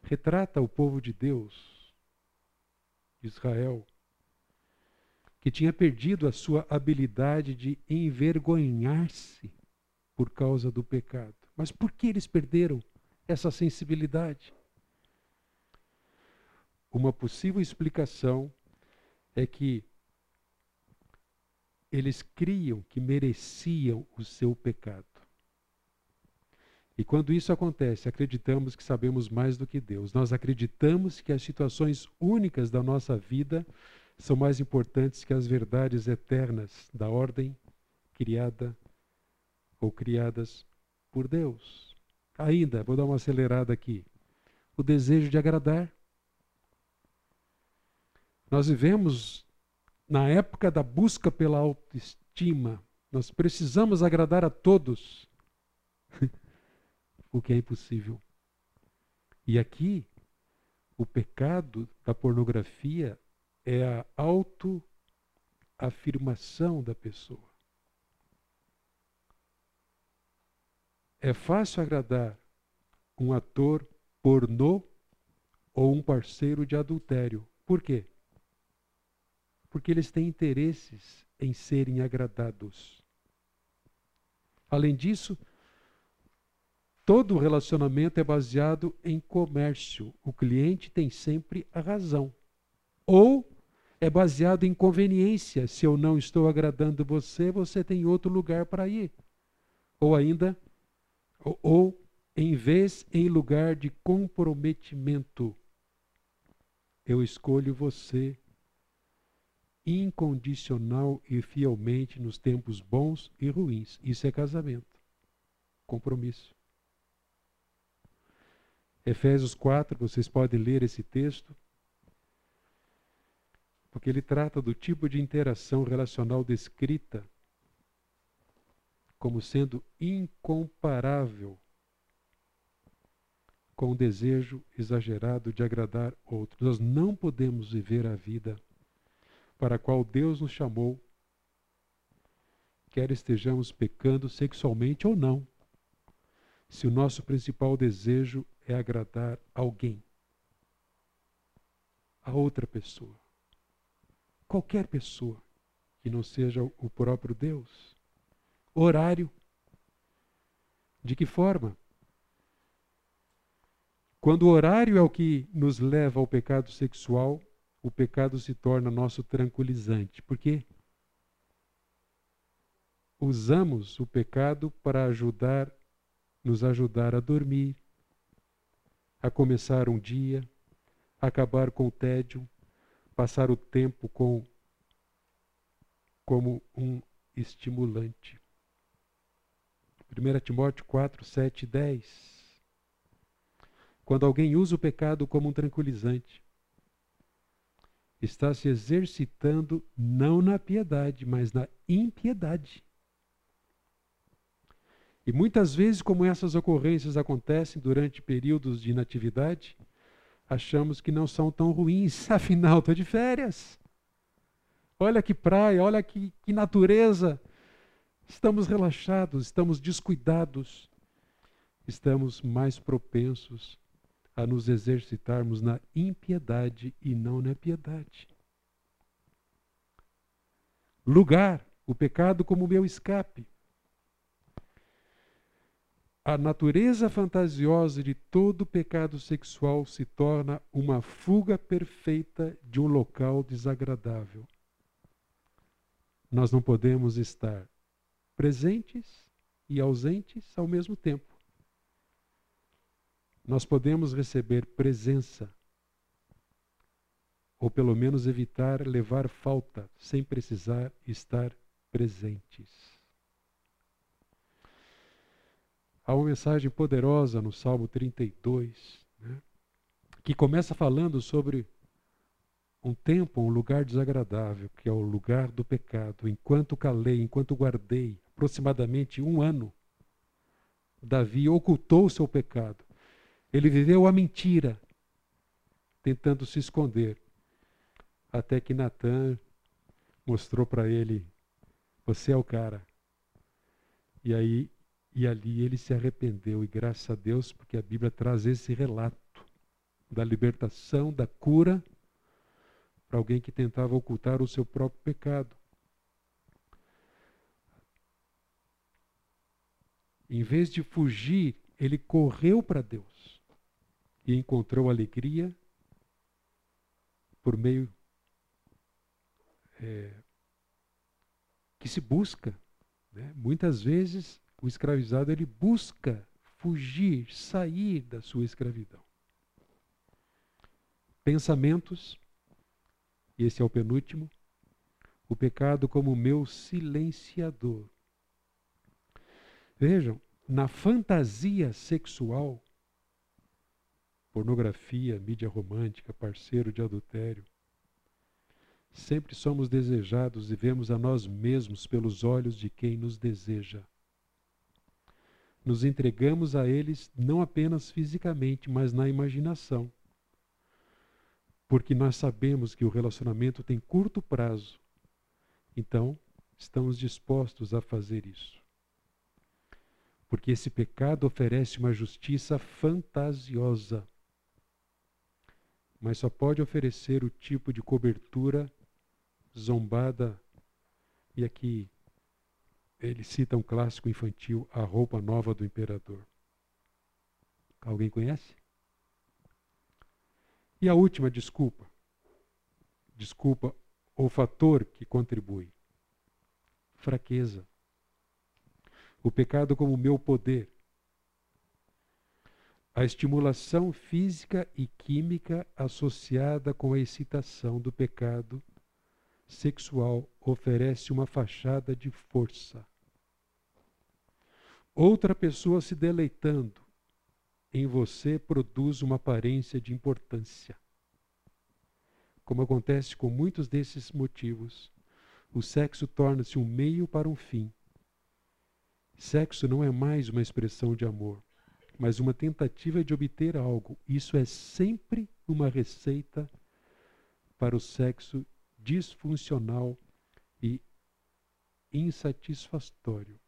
Retrata o povo de Deus, Israel, que tinha perdido a sua habilidade de envergonhar-se por causa do pecado. Mas por que eles perderam essa sensibilidade? Uma possível explicação é que eles criam que mereciam o seu pecado. E quando isso acontece, acreditamos que sabemos mais do que Deus. Nós acreditamos que as situações únicas da nossa vida são mais importantes que as verdades eternas da ordem criada ou criadas por Deus. Ainda, vou dar uma acelerada aqui. O desejo de agradar. Nós vivemos na época da busca pela autoestima. Nós precisamos agradar a todos, o que é impossível. E aqui, o pecado da pornografia é a autoafirmação da pessoa. É fácil agradar um ator pornô ou um parceiro de adultério. Por quê? Porque eles têm interesses em serem agradados. Além disso, todo relacionamento é baseado em comércio. O cliente tem sempre a razão. Ou é baseado em conveniência. Se eu não estou agradando você, você tem outro lugar para ir. Ou ainda, ou, ou em vez em lugar de comprometimento, eu escolho você incondicional e fielmente nos tempos bons e ruins. Isso é casamento. Compromisso. Efésios 4, vocês podem ler esse texto porque ele trata do tipo de interação relacional descrita como sendo incomparável com o desejo exagerado de agradar outros. Nós não podemos viver a vida para a qual Deus nos chamou, quer estejamos pecando sexualmente ou não, se o nosso principal desejo é agradar alguém, a outra pessoa, qualquer pessoa que não seja o próprio Deus. Horário. De que forma? Quando o horário é o que nos leva ao pecado sexual, o pecado se torna nosso tranquilizante. Por quê? Usamos o pecado para ajudar, nos ajudar a dormir, a começar um dia, acabar com o tédio, passar o tempo com como um estimulante. 1 Timóteo 4, 7 e 10. Quando alguém usa o pecado como um tranquilizante, está se exercitando não na piedade, mas na impiedade. E muitas vezes, como essas ocorrências acontecem durante períodos de inatividade, achamos que não são tão ruins, afinal, estou de férias. Olha que praia, olha que, que natureza. Estamos relaxados, estamos descuidados, estamos mais propensos a nos exercitarmos na impiedade e não na piedade. Lugar, o pecado como meu escape. A natureza fantasiosa de todo pecado sexual se torna uma fuga perfeita de um local desagradável. Nós não podemos estar presentes e ausentes ao mesmo tempo nós podemos receber presença, ou pelo menos evitar levar falta, sem precisar estar presentes. Há uma mensagem poderosa no Salmo 32, né, que começa falando sobre um tempo, um lugar desagradável, que é o lugar do pecado. Enquanto calei, enquanto guardei, aproximadamente um ano, Davi ocultou o seu pecado ele viveu a mentira, tentando se esconder, até que Natan mostrou para ele: Você é o cara. E aí, e ali ele se arrependeu, e graças a Deus, porque a Bíblia traz esse relato da libertação, da cura, para alguém que tentava ocultar o seu próprio pecado. Em vez de fugir, ele correu para Deus e encontrou alegria por meio é, que se busca. Né? Muitas vezes o escravizado ele busca fugir, sair da sua escravidão. Pensamentos, e esse é o penúltimo, o pecado como meu silenciador. Vejam, na fantasia sexual, pornografia, mídia romântica, parceiro de adultério. Sempre somos desejados e vemos a nós mesmos pelos olhos de quem nos deseja. Nos entregamos a eles não apenas fisicamente, mas na imaginação. Porque nós sabemos que o relacionamento tem curto prazo. Então, estamos dispostos a fazer isso. Porque esse pecado oferece uma justiça fantasiosa mas só pode oferecer o tipo de cobertura zombada. E aqui ele cita um clássico infantil, A Roupa Nova do Imperador. Alguém conhece? E a última desculpa. Desculpa, o fator que contribui. Fraqueza. O pecado como meu poder. A estimulação física e química associada com a excitação do pecado sexual oferece uma fachada de força. Outra pessoa se deleitando em você produz uma aparência de importância. como acontece com muitos desses motivos, o sexo torna-se um meio para um fim. Sexo não é mais uma expressão de amor, mas uma tentativa de obter algo. Isso é sempre uma receita para o sexo disfuncional e insatisfatório.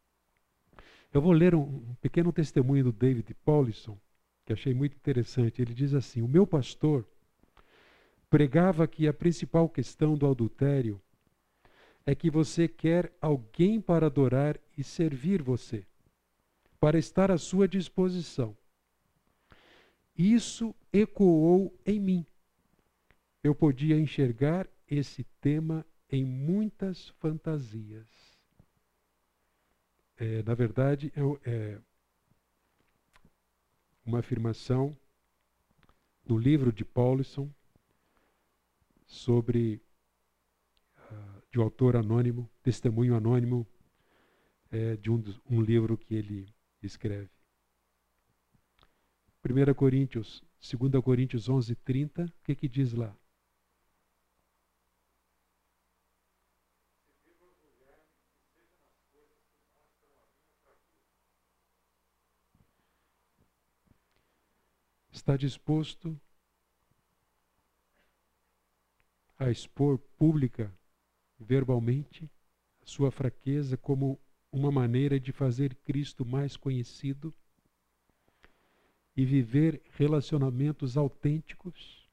Eu vou ler um, um pequeno testemunho do David Paulison, que achei muito interessante. Ele diz assim: O meu pastor pregava que a principal questão do adultério é que você quer alguém para adorar e servir você, para estar à sua disposição. Isso ecoou em mim. Eu podia enxergar esse tema em muitas fantasias. É, na verdade, é, é uma afirmação no livro de Paulison sobre uh, de um autor anônimo, testemunho anônimo é, de um, um livro que ele escreve. 1 Coríntios, 2 Coríntios 11, 30, o que, que diz lá? está disposto a expor pública, verbalmente, a sua fraqueza como uma maneira de fazer Cristo mais conhecido e viver relacionamentos autênticos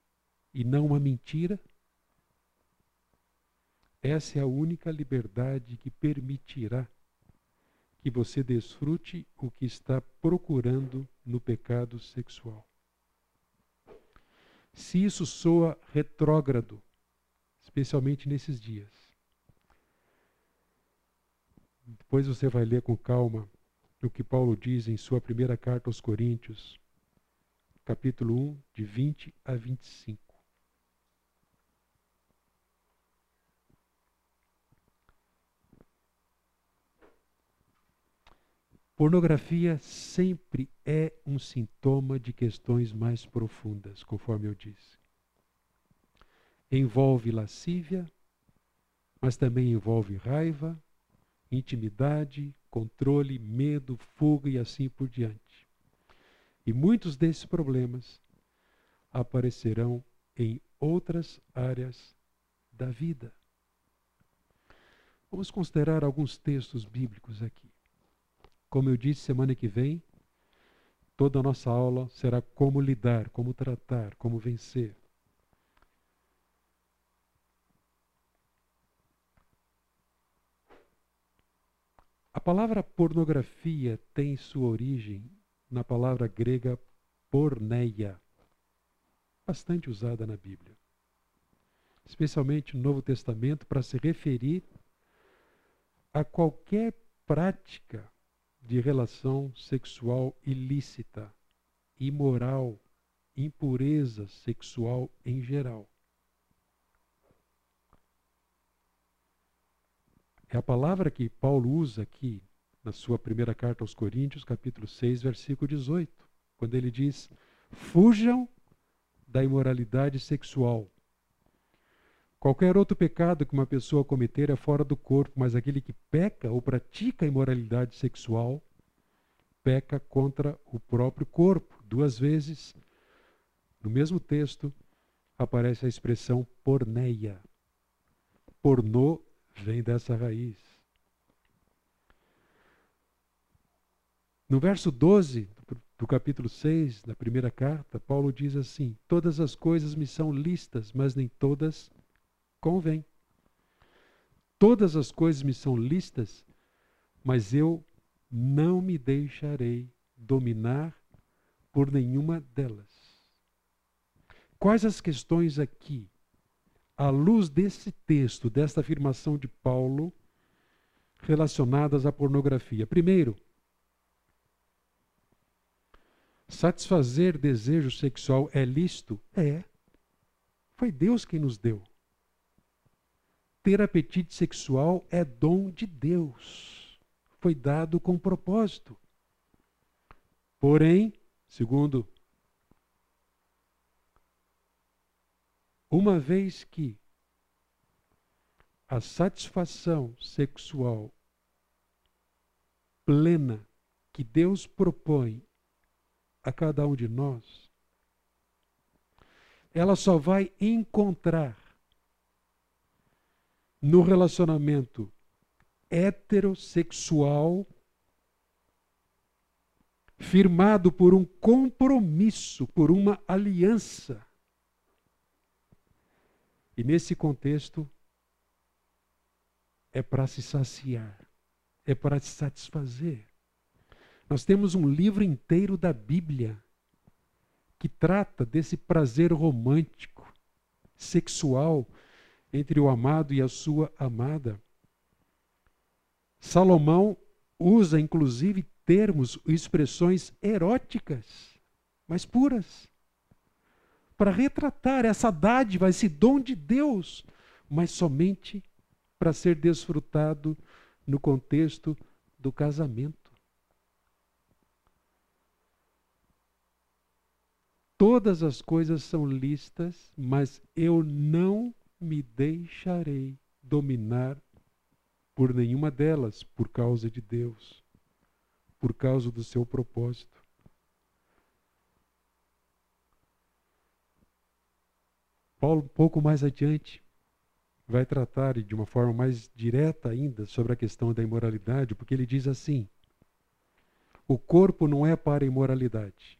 e não uma mentira? Essa é a única liberdade que permitirá que você desfrute o que está procurando no pecado sexual. Se isso soa retrógrado, especialmente nesses dias. Depois você vai ler com calma o que Paulo diz em sua primeira carta aos Coríntios, capítulo 1, de 20 a 25. Pornografia sempre é um sintoma de questões mais profundas, conforme eu disse. Envolve lascívia, mas também envolve raiva, intimidade, controle, medo, fuga e assim por diante. E muitos desses problemas aparecerão em outras áreas da vida. Vamos considerar alguns textos bíblicos aqui. Como eu disse, semana que vem, toda a nossa aula será como lidar, como tratar, como vencer. A palavra pornografia tem sua origem na palavra grega porneia, bastante usada na Bíblia, especialmente no Novo Testamento, para se referir a qualquer prática de relação sexual ilícita, imoral, impureza sexual em geral. É a palavra que Paulo usa aqui na sua primeira carta aos Coríntios, capítulo 6, versículo 18, quando ele diz: Fujam da imoralidade sexual. Qualquer outro pecado que uma pessoa cometer é fora do corpo, mas aquele que peca ou pratica imoralidade sexual peca contra o próprio corpo. Duas vezes, no mesmo texto, aparece a expressão porneia. Pornô vem dessa raiz. No verso 12 do capítulo 6 da primeira carta, Paulo diz assim: Todas as coisas me são listas, mas nem todas convém. Todas as coisas me são listas, mas eu não me deixarei dominar por nenhuma delas. Quais as questões aqui, à luz desse texto, desta afirmação de Paulo, relacionadas à pornografia? Primeiro, satisfazer desejo sexual é lícito? É. Foi Deus quem nos deu ter apetite sexual é dom de Deus. Foi dado com propósito. Porém, segundo uma vez que a satisfação sexual plena que Deus propõe a cada um de nós, ela só vai encontrar no relacionamento heterossexual firmado por um compromisso, por uma aliança. E nesse contexto, é para se saciar, é para se satisfazer. Nós temos um livro inteiro da Bíblia que trata desse prazer romântico, sexual, entre o amado e a sua amada. Salomão usa inclusive termos, expressões eróticas, mas puras, para retratar essa dádiva, esse dom de Deus, mas somente para ser desfrutado no contexto do casamento. Todas as coisas são listas, mas eu não me deixarei dominar por nenhuma delas, por causa de Deus, por causa do seu propósito. Paulo, um pouco mais adiante, vai tratar de uma forma mais direta ainda sobre a questão da imoralidade, porque ele diz assim: o corpo não é para a imoralidade.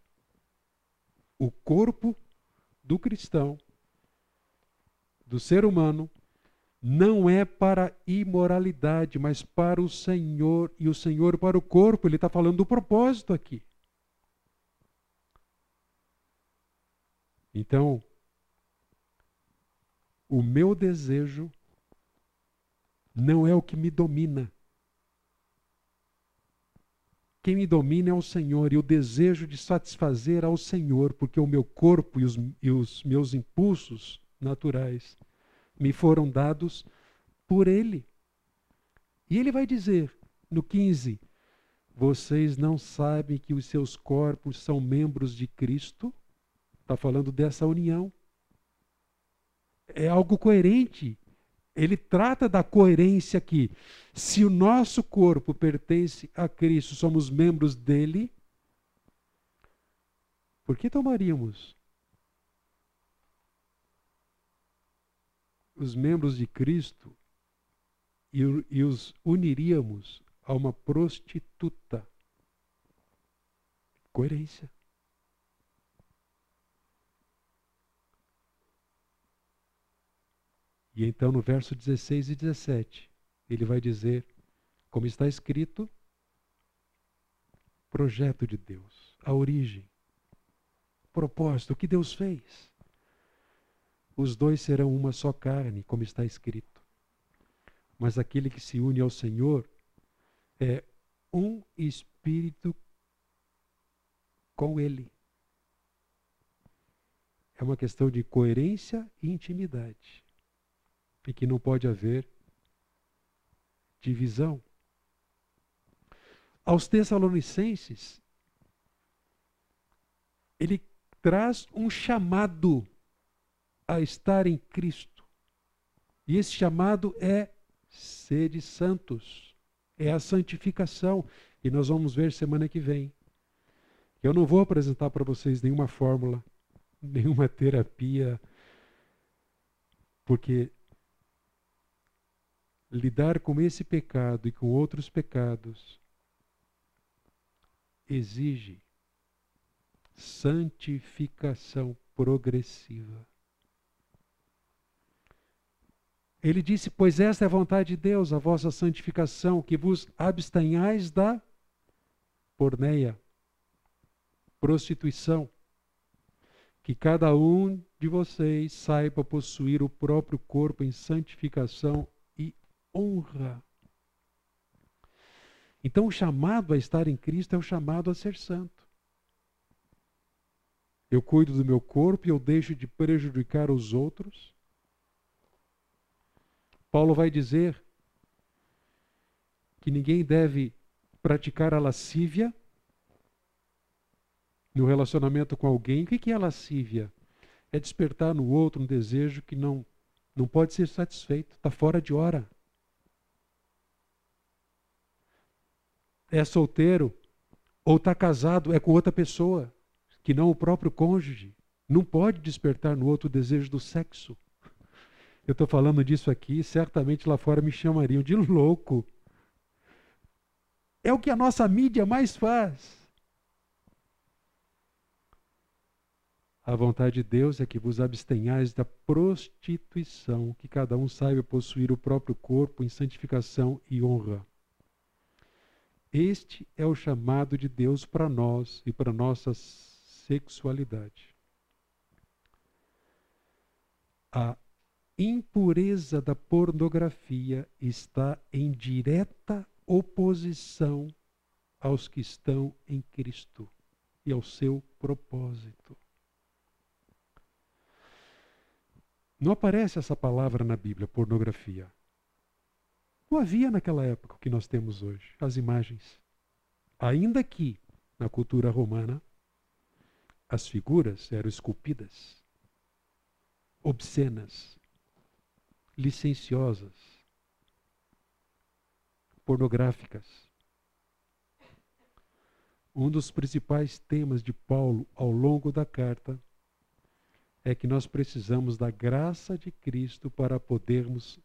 O corpo do cristão do ser humano não é para imoralidade, mas para o Senhor e o Senhor para o corpo. Ele está falando do propósito aqui. Então, o meu desejo não é o que me domina. Quem me domina é o Senhor e o desejo de satisfazer ao Senhor, porque o meu corpo e os, e os meus impulsos naturais me foram dados por Ele. E ele vai dizer no 15: Vocês não sabem que os seus corpos são membros de Cristo? Está falando dessa união. É algo coerente. Ele trata da coerência aqui. Se o nosso corpo pertence a Cristo, somos membros dele, por que tomaríamos os membros de Cristo e, e os uniríamos a uma prostituta. Coerência. E então no verso 16 e 17, ele vai dizer, como está escrito, projeto de Deus, a origem, propósito, o que Deus fez os dois serão uma só carne, como está escrito. Mas aquele que se une ao Senhor é um espírito com Ele. É uma questão de coerência e intimidade. E que não pode haver divisão. Aos Tessalonicenses, ele traz um chamado a estar em Cristo. E esse chamado é sede santos, é a santificação. E nós vamos ver semana que vem. Eu não vou apresentar para vocês nenhuma fórmula, nenhuma terapia, porque lidar com esse pecado e com outros pecados exige santificação progressiva. Ele disse: Pois esta é a vontade de Deus, a vossa santificação, que vos abstenhais da porneia, prostituição. Que cada um de vocês saiba possuir o próprio corpo em santificação honra. Então, o chamado a estar em Cristo é o chamado a ser santo. Eu cuido do meu corpo e eu deixo de prejudicar os outros Paulo vai dizer que ninguém deve praticar a lascívia no relacionamento com alguém. O que é lascívia? é despertar no outro um desejo que não, não pode ser satisfeito, está fora de hora. É solteiro ou está casado, é com outra pessoa, que não o próprio cônjuge. Não pode despertar no outro o desejo do sexo. Eu estou falando disso aqui, certamente lá fora me chamariam de louco. É o que a nossa mídia mais faz. A vontade de Deus é que vos abstenhais da prostituição, que cada um saiba possuir o próprio corpo em santificação e honra. Este é o chamado de Deus para nós e para nossa sexualidade. A impureza da pornografia está em direta oposição aos que estão em Cristo e ao seu propósito. Não aparece essa palavra na Bíblia, pornografia. Não havia naquela época o que nós temos hoje, as imagens. Ainda que, na cultura romana, as figuras eram esculpidas, obscenas, licenciosas, pornográficas. Um dos principais temas de Paulo ao longo da carta é que nós precisamos da graça de Cristo para podermos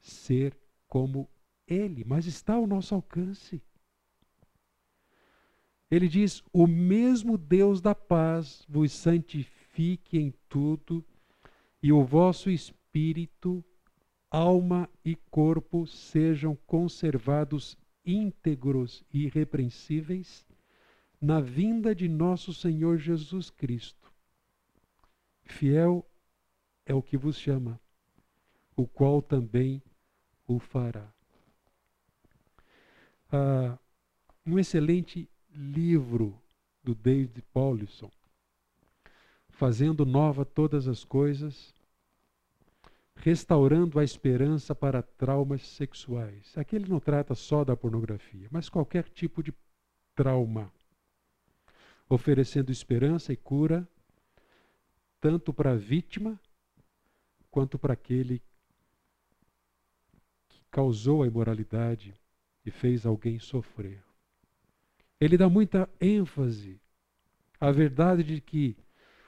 ser como Ele, mas está ao nosso alcance. Ele diz: O mesmo Deus da paz vos santifique em tudo, e o vosso espírito, alma e corpo sejam conservados íntegros e irrepreensíveis na vinda de nosso Senhor Jesus Cristo. Fiel é o que vos chama, o qual também o fará. Ah, um excelente livro do David Paulison, fazendo nova todas as coisas, restaurando a esperança para traumas sexuais. Aqui ele não trata só da pornografia, mas qualquer tipo de trauma, oferecendo esperança e cura tanto para a vítima quanto para aquele que causou a imoralidade e fez alguém sofrer. Ele dá muita ênfase à verdade de que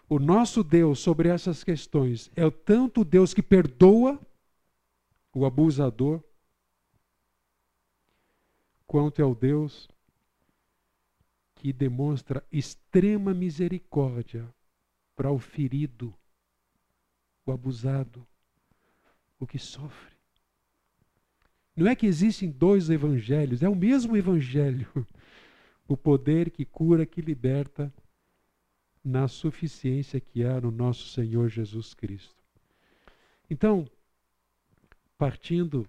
o nosso Deus sobre essas questões é o tanto Deus que perdoa o abusador, quanto é o Deus que demonstra extrema misericórdia para o ferido, o abusado, o que sofre. Não é que existem dois evangelhos, é o mesmo evangelho. O poder que cura, que liberta, na suficiência que há no nosso Senhor Jesus Cristo. Então, partindo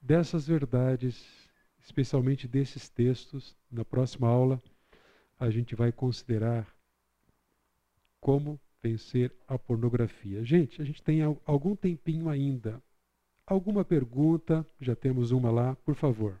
dessas verdades, especialmente desses textos, na próxima aula a gente vai considerar como vencer a pornografia. Gente, a gente tem algum tempinho ainda. Alguma pergunta? Já temos uma lá, por favor.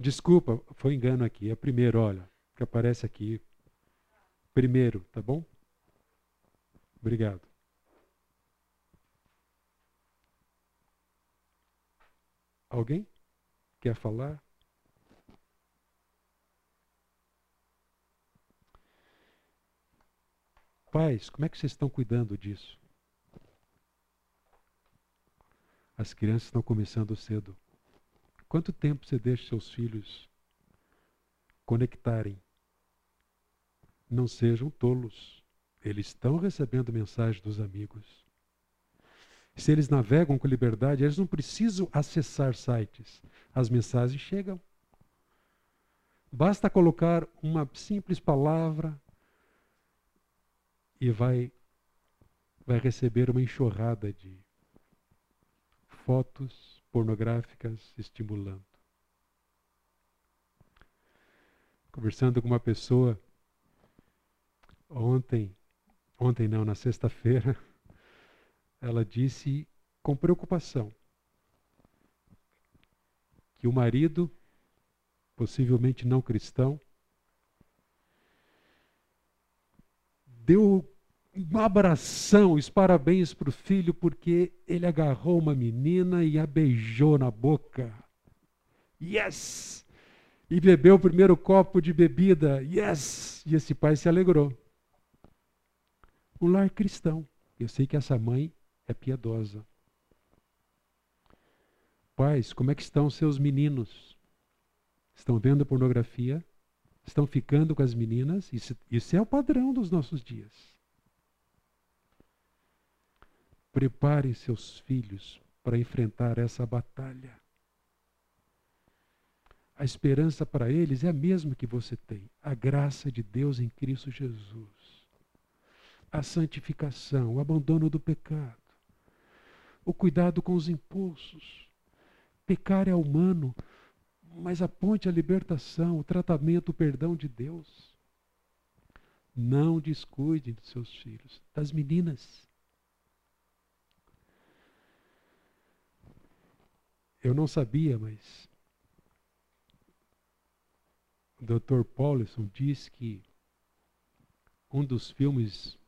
Desculpa, foi engano aqui. É primeiro, olha, que aparece aqui. Primeiro, tá bom? Obrigado. Alguém quer falar? Pais, como é que vocês estão cuidando disso? As crianças estão começando cedo. Quanto tempo você deixa seus filhos conectarem? Não sejam tolos. Eles estão recebendo mensagem dos amigos. Se eles navegam com liberdade, eles não precisam acessar sites. As mensagens chegam. Basta colocar uma simples palavra e vai vai receber uma enxurrada de fotos pornográficas estimulando. Conversando com uma pessoa ontem ontem não, na sexta-feira, ela disse com preocupação que o marido, possivelmente não cristão, deu um abração, os parabéns para o filho, porque ele agarrou uma menina e a beijou na boca. Yes! E bebeu o primeiro copo de bebida. Yes! E esse pai se alegrou. Um lar cristão. Eu sei que essa mãe é piedosa. Pais, como é que estão seus meninos? Estão vendo pornografia? Estão ficando com as meninas? Isso, isso é o padrão dos nossos dias. Preparem seus filhos para enfrentar essa batalha. A esperança para eles é a mesma que você tem: a graça de Deus em Cristo Jesus, a santificação, o abandono do pecado, o cuidado com os impulsos. Pecar é humano, mas aponte a libertação, o tratamento, o perdão de Deus. Não descuide dos seus filhos, das meninas. Eu não sabia, mas o Dr. Paulson diz que um dos filmes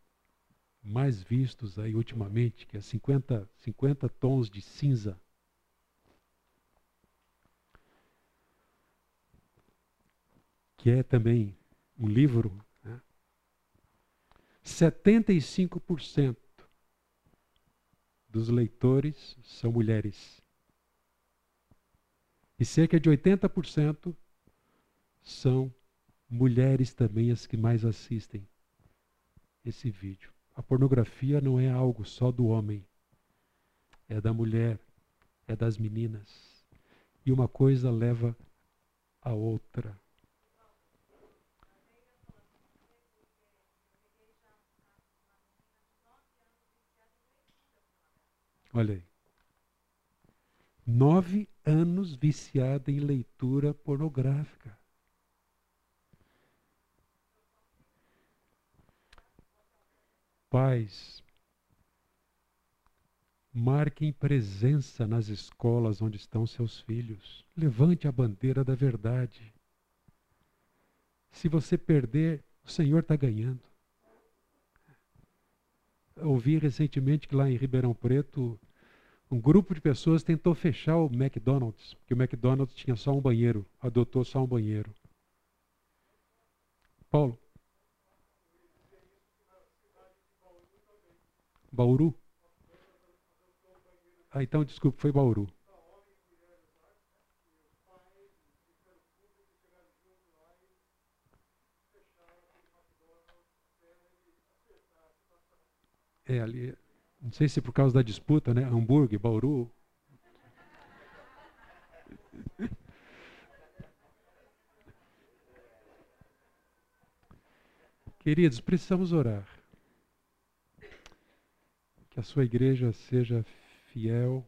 mais vistos aí ultimamente, que é 50, 50 tons de cinza, que é também um livro, né? 75% dos leitores são mulheres. E cerca de 80% são mulheres também as que mais assistem esse vídeo. A pornografia não é algo só do homem, é da mulher, é das meninas. E uma coisa leva a outra. Olha aí. Nove anos viciada em leitura pornográfica. Pais, marquem presença nas escolas onde estão seus filhos. Levante a bandeira da verdade. Se você perder, o Senhor está ganhando ouvi recentemente que lá em Ribeirão Preto, um grupo de pessoas tentou fechar o McDonald's, porque o McDonald's tinha só um banheiro, adotou só um banheiro. Paulo? Bauru? Ah, então desculpe, foi Bauru. É, ali, não sei se por causa da disputa, né? Hamburgo, Bauru. Queridos, precisamos orar. Que a sua igreja seja fiel,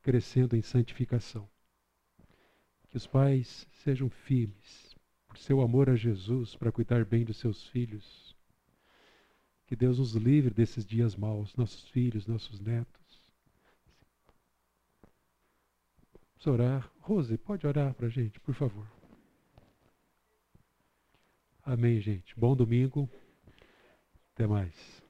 crescendo em santificação. Que os pais sejam firmes, por seu amor a Jesus, para cuidar bem dos seus filhos que Deus nos livre desses dias maus, nossos filhos, nossos netos. Vamos orar. Rose, pode orar para a gente, por favor. Amém, gente. Bom domingo. Até mais.